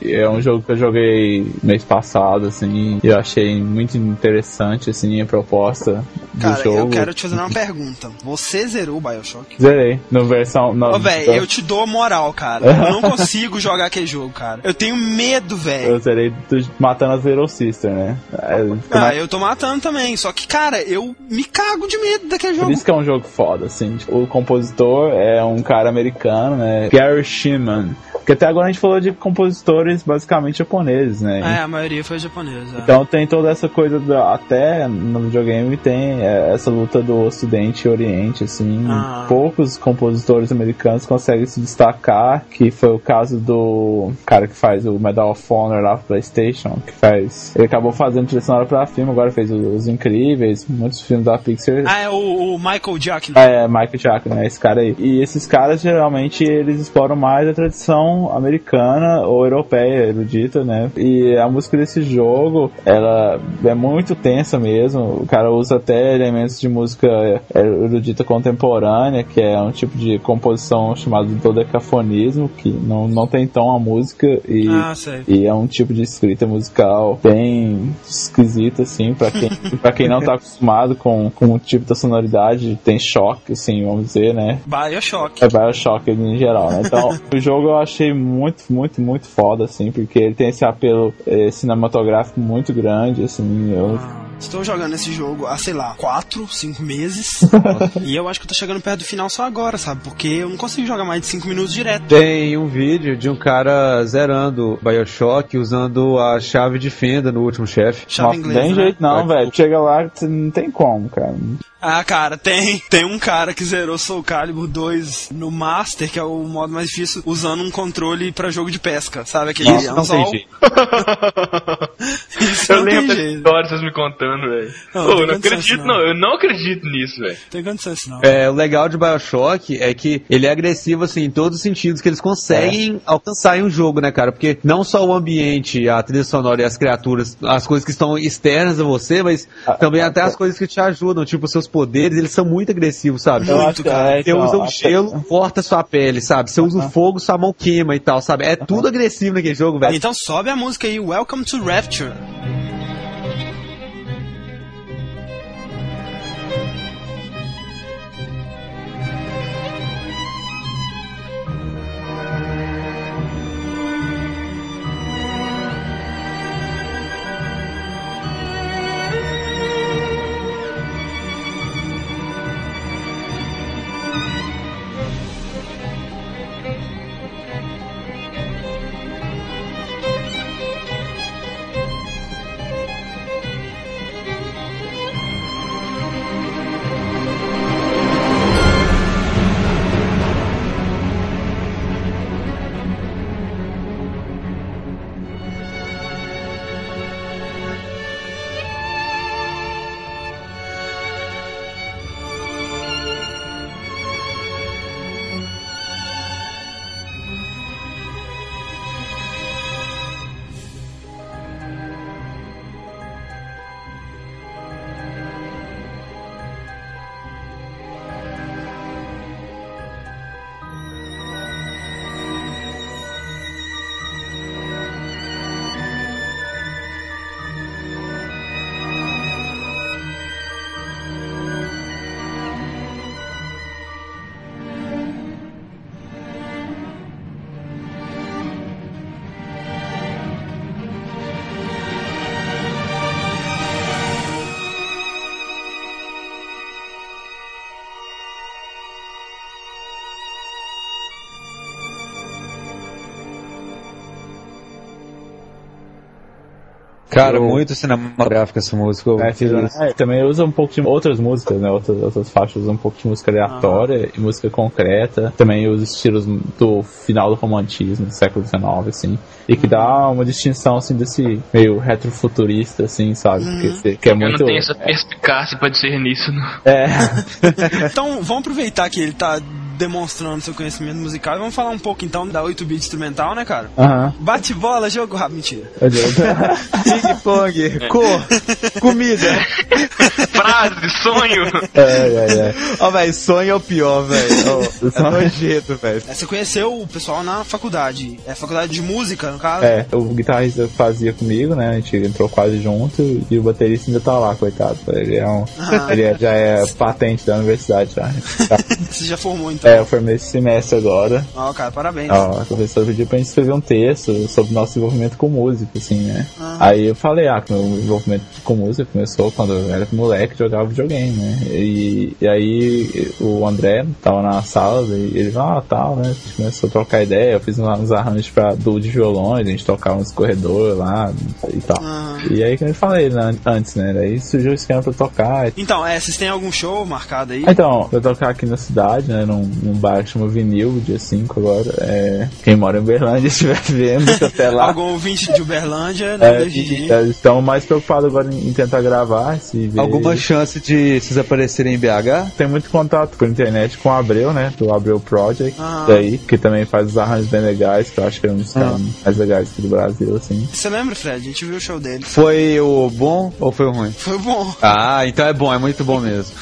E É um jogo que eu joguei mês passado, assim, e eu achei muito interessante, assim, a proposta do Cara, jogo. eu quero te fazer uma pergunta. Você zerou o Bioshock? Zerei, no versão... No, Ô, velho, eu te dou moral, cara. Eu não [laughs] consigo jogar aquele jogo, cara. Eu tenho medo, velho. Eu zerei do- matando as Little Sister, né? É, Ah, eu tô matando também. Só que, cara, eu me cago de medo daquele Por jogo. isso que é um jogo foda, assim. Tipo, o compositor é um cara americano, né? Gary Shiman. Porque até agora a gente falou de compositores basicamente japoneses, né? É, a maioria foi japonesa. Então tem toda essa coisa, da, até no videogame tem é, essa luta do Ocidente e Oriente, assim. Ah. Poucos compositores americanos conseguem se destacar, que foi o caso do cara que faz o Medal of Honor lá pro Playstation, que faz... Ele acabou fazendo trilha sonora pra filme, agora fez Os Incríveis, muitos filmes da Pixar. Ah, é o, o Michael Jackson. É, Michael Jackson, né? Esse cara aí. E esses caras, geralmente, eles exploram mais a tradição americana ou europeia, erudita, né? E a música desse jogo, ela é muito tensa mesmo. O cara usa até elementos de música erudita contemporânea, que é um tipo de composição chamado dodecafonismo, que não, não tem tom a música e, Ah, e é um tipo de escrita musical bem esquisita, assim, pra quem, [laughs] pra quem não tá acostumado com, com um tipo da sonoridade, tem choque, assim, vamos dizer, né? Bioshock. É Bioshock em geral, né? Então, [laughs] o jogo eu achei muito, muito, muito foda, assim, porque ele tem esse apelo eh, cinematográfico muito grande, assim, eu... Estou jogando esse jogo há, sei lá, 4, 5 meses. [laughs] e eu acho que eu tô chegando perto do final só agora, sabe? Porque eu não consigo jogar mais de 5 minutos direto. Tem um vídeo de um cara zerando Bioshock usando a chave de fenda no último chefe. Chave Nossa, inglesa, tem né? jeito não, velho. Chega lá, não tem como, cara. Ah, cara, tem. Tem um cara que zerou Soul Calibur 2 no Master, que é o modo mais difícil, usando um controle pra jogo de pesca, sabe? Aquele Isso não tem anzol. jeito. [laughs] Isso Eu não tem lembro dessa jeito. história, vocês me contando, velho. Não, Pô, não acredito, não. não. Eu não acredito nisso, velho. Tem condição isso não. É, o legal de Bioshock é que ele é agressivo, assim, em todos os sentidos que eles conseguem alcançar em um jogo, né, cara? Porque não só o ambiente, a trilha sonora e as criaturas, as coisas que estão externas a você, mas Ah, também ah, até ah. as coisas que te ajudam, tipo, os seus poderes, eles são muito agressivos, sabe? Eu Muito, cara. é, Você então, usa o até- gelo, corta sua pele, sabe? Você usa o fogo, sua mão queima e tal, sabe? É tudo agressivo naquele jogo, velho. Então sobe a música aí, Welcome to Rapture. Cara, Eu- muito cinematográfica essa música. eu É, isso. é, também usa um pouco de outras músicas, né? Outras, outras faixas, um pouco de música aleatória e música concreta. Também os estilos do final do romantismo do século XIX, assim. E que dá uma distinção, assim, desse meio retrofuturista, assim, sabe? Que, que é Eu muito... não tenho essa perspicácia pra dizer nisso, não. É, [laughs] Então, vamos aproveitar que ele tá demonstrando seu conhecimento musical e vamos falar um pouco então da 8-bit instrumental, né, cara? aham. Bate bola, jogo rápido, mentira. Meu Deus. [laughs] Ping pong, cor, comida. [laughs] Frase, sonho. É, é, é. Ó, velho, sonho é o pior, velho. É Sonho. nojento, velho. É, Você conheceu o pessoal na faculdade. É faculdade de música, no caso? É, o guitarrista fazia comigo, né? A gente entrou quase junto e o baterista ainda tá lá, coitado. Ele, é um, Ah. ele é- já é patente da universidade já. [laughs] Você já formou então? É, eu formei esse semestre agora. Ó, cara, parabéns. Ó, a professora pediu pra gente escrever um texto sobre nosso envolvimento com música, assim, né? Ah. Aí eu falei, ah, que meu envolvimento com música começou quando eu era moleque, jogava videogame, né? E, e aí o André tava na sala e ele falou, ah, tal, né? A gente começou a trocar ideia, eu fiz uns- uns arranjos pra duo de violões, a gente tocava nos corredores lá e tal. Ah. E aí que eu falei né, antes, né? Daí surgiu o esquema pra tocar. Então, é, vocês têm algum show marcado aí? Então, eu tocar aqui na cidade, né, num, num bar que chama Vinil, dia 5 agora. É, quem mora em Uberlândia [laughs] estiver vendo até lá. Algum ouvinte de Uberlândia, não É, é, estamos mais preocupados agora em, em tentar gravar se. Alguma chance de vocês aparecerem em BH? Tem muito contato com a internet com o Abreu, né? Do Abreu Project. Ah. Daí, que também faz os arranjos bem legais, que eu acho que é um dos caras mais legais aqui do Brasil, assim. Você lembra, Fred? A gente viu o show dele. Foi o bom ou foi o ruim? Foi bom. Ah, então é bom, é muito bom mesmo.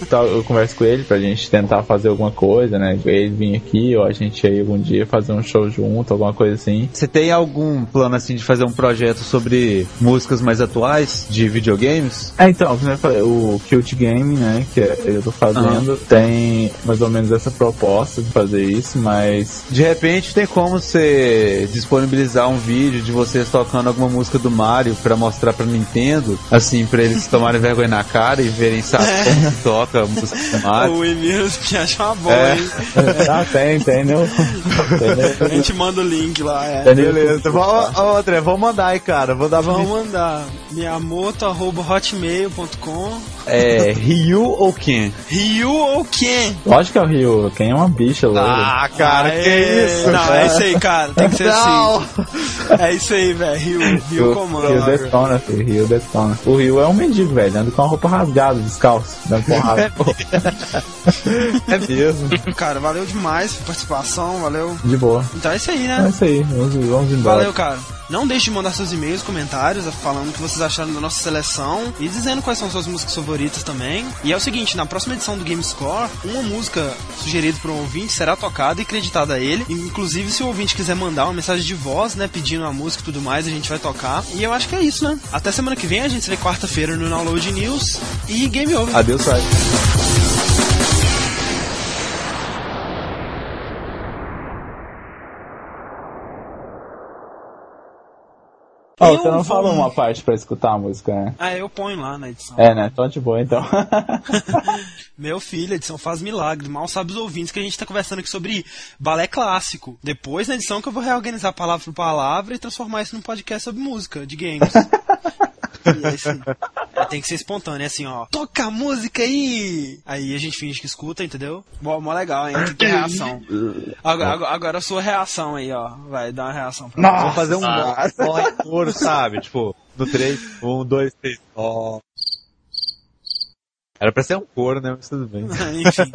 Então, [laughs] eu converso com ele pra gente tentar fazer alguma coisa, né? Ele vir aqui, ou a gente aí algum dia fazer um show junto, alguma coisa assim. Você tem algum plano assim de fazer um projeto sobre músicas mais atuais de videogames? É, então, como eu falei, o Cute Game, né, que eu tô fazendo, tem mais ou menos essa proposta de fazer isso, mas De repente tem como você disponibilizar um vídeo de vocês tocando alguma música do Mario pra mostrar pra Nintendo, assim, pra eles [laughs] tomarem vergonha na cara e verem sabe como toca a música do [laughs] Mario. O Emílio que acha uma boa, É. hein? [laughs] ah, tem, tem, tem, A gente manda o link lá, é. Beleza, YouTube. vamos, ô, André, vamos mandar aí, cara. Vou dar Vamos mandar miyamoto.hotmail.com É, Ryu ou Ken? Ryu ou Ken? Lógico que é o Rio, quem é uma bicha, loura. Ah, cara, Aê! que isso? Não, é isso aí, cara. Tem que ser Não. assim. É isso aí, velho. Rio, Rio Rio comando. detona, filho. Rio detona. O Rio é um mendigo, velho. Anda com a roupa rasgada, descalço, dando porrada. [laughs] É mesmo. Cara, valeu demais a participação, valeu. De boa. Então é isso aí, É né? isso aí, vamos, vamos embora. Valeu, cara. Não deixe de mandar seus e-mails, comentários, falando o que vocês acharam da nossa seleção e dizendo quais são suas músicas favoritas também. E é o seguinte, na próxima edição do GameScore, uma música sugerida por um ouvinte será tocada e creditada a ele. Inclusive, se o ouvinte quiser mandar uma mensagem de voz, né, pedindo a música e tudo mais, a gente vai tocar. E eu acho que é isso, né? Até semana que vem, a gente se vê quarta-feira no Download News e Game Over. Adeus, sai. Eu você não falou uma parte pra escutar a música, né? Ah, eu ponho lá na edição. É, né? Então de boa, então. [laughs] Meu filho, a edição faz milagre. Mal sabe os ouvintes que a gente tá conversando aqui sobre balé clássico. Depois, na edição, que eu vou reorganizar palavra por palavra e transformar isso num podcast sobre música de games. [laughs] E aí, assim, é, [laughs] tem que ser espontâneo, é assim, ó. Toca a música aí! Aí a gente finge que escuta, entendeu? Mó, mó legal, hein? Tem que ter reação. Agora, agora, agora a sua reação aí, ó. Vai, dá uma reação pra Vamos fazer um corre couro, [laughs] sabe? Tipo, no 3, 1, 2, 3, ó. Era pra ser um coro, né? Mas tudo bem. [laughs] Enfim.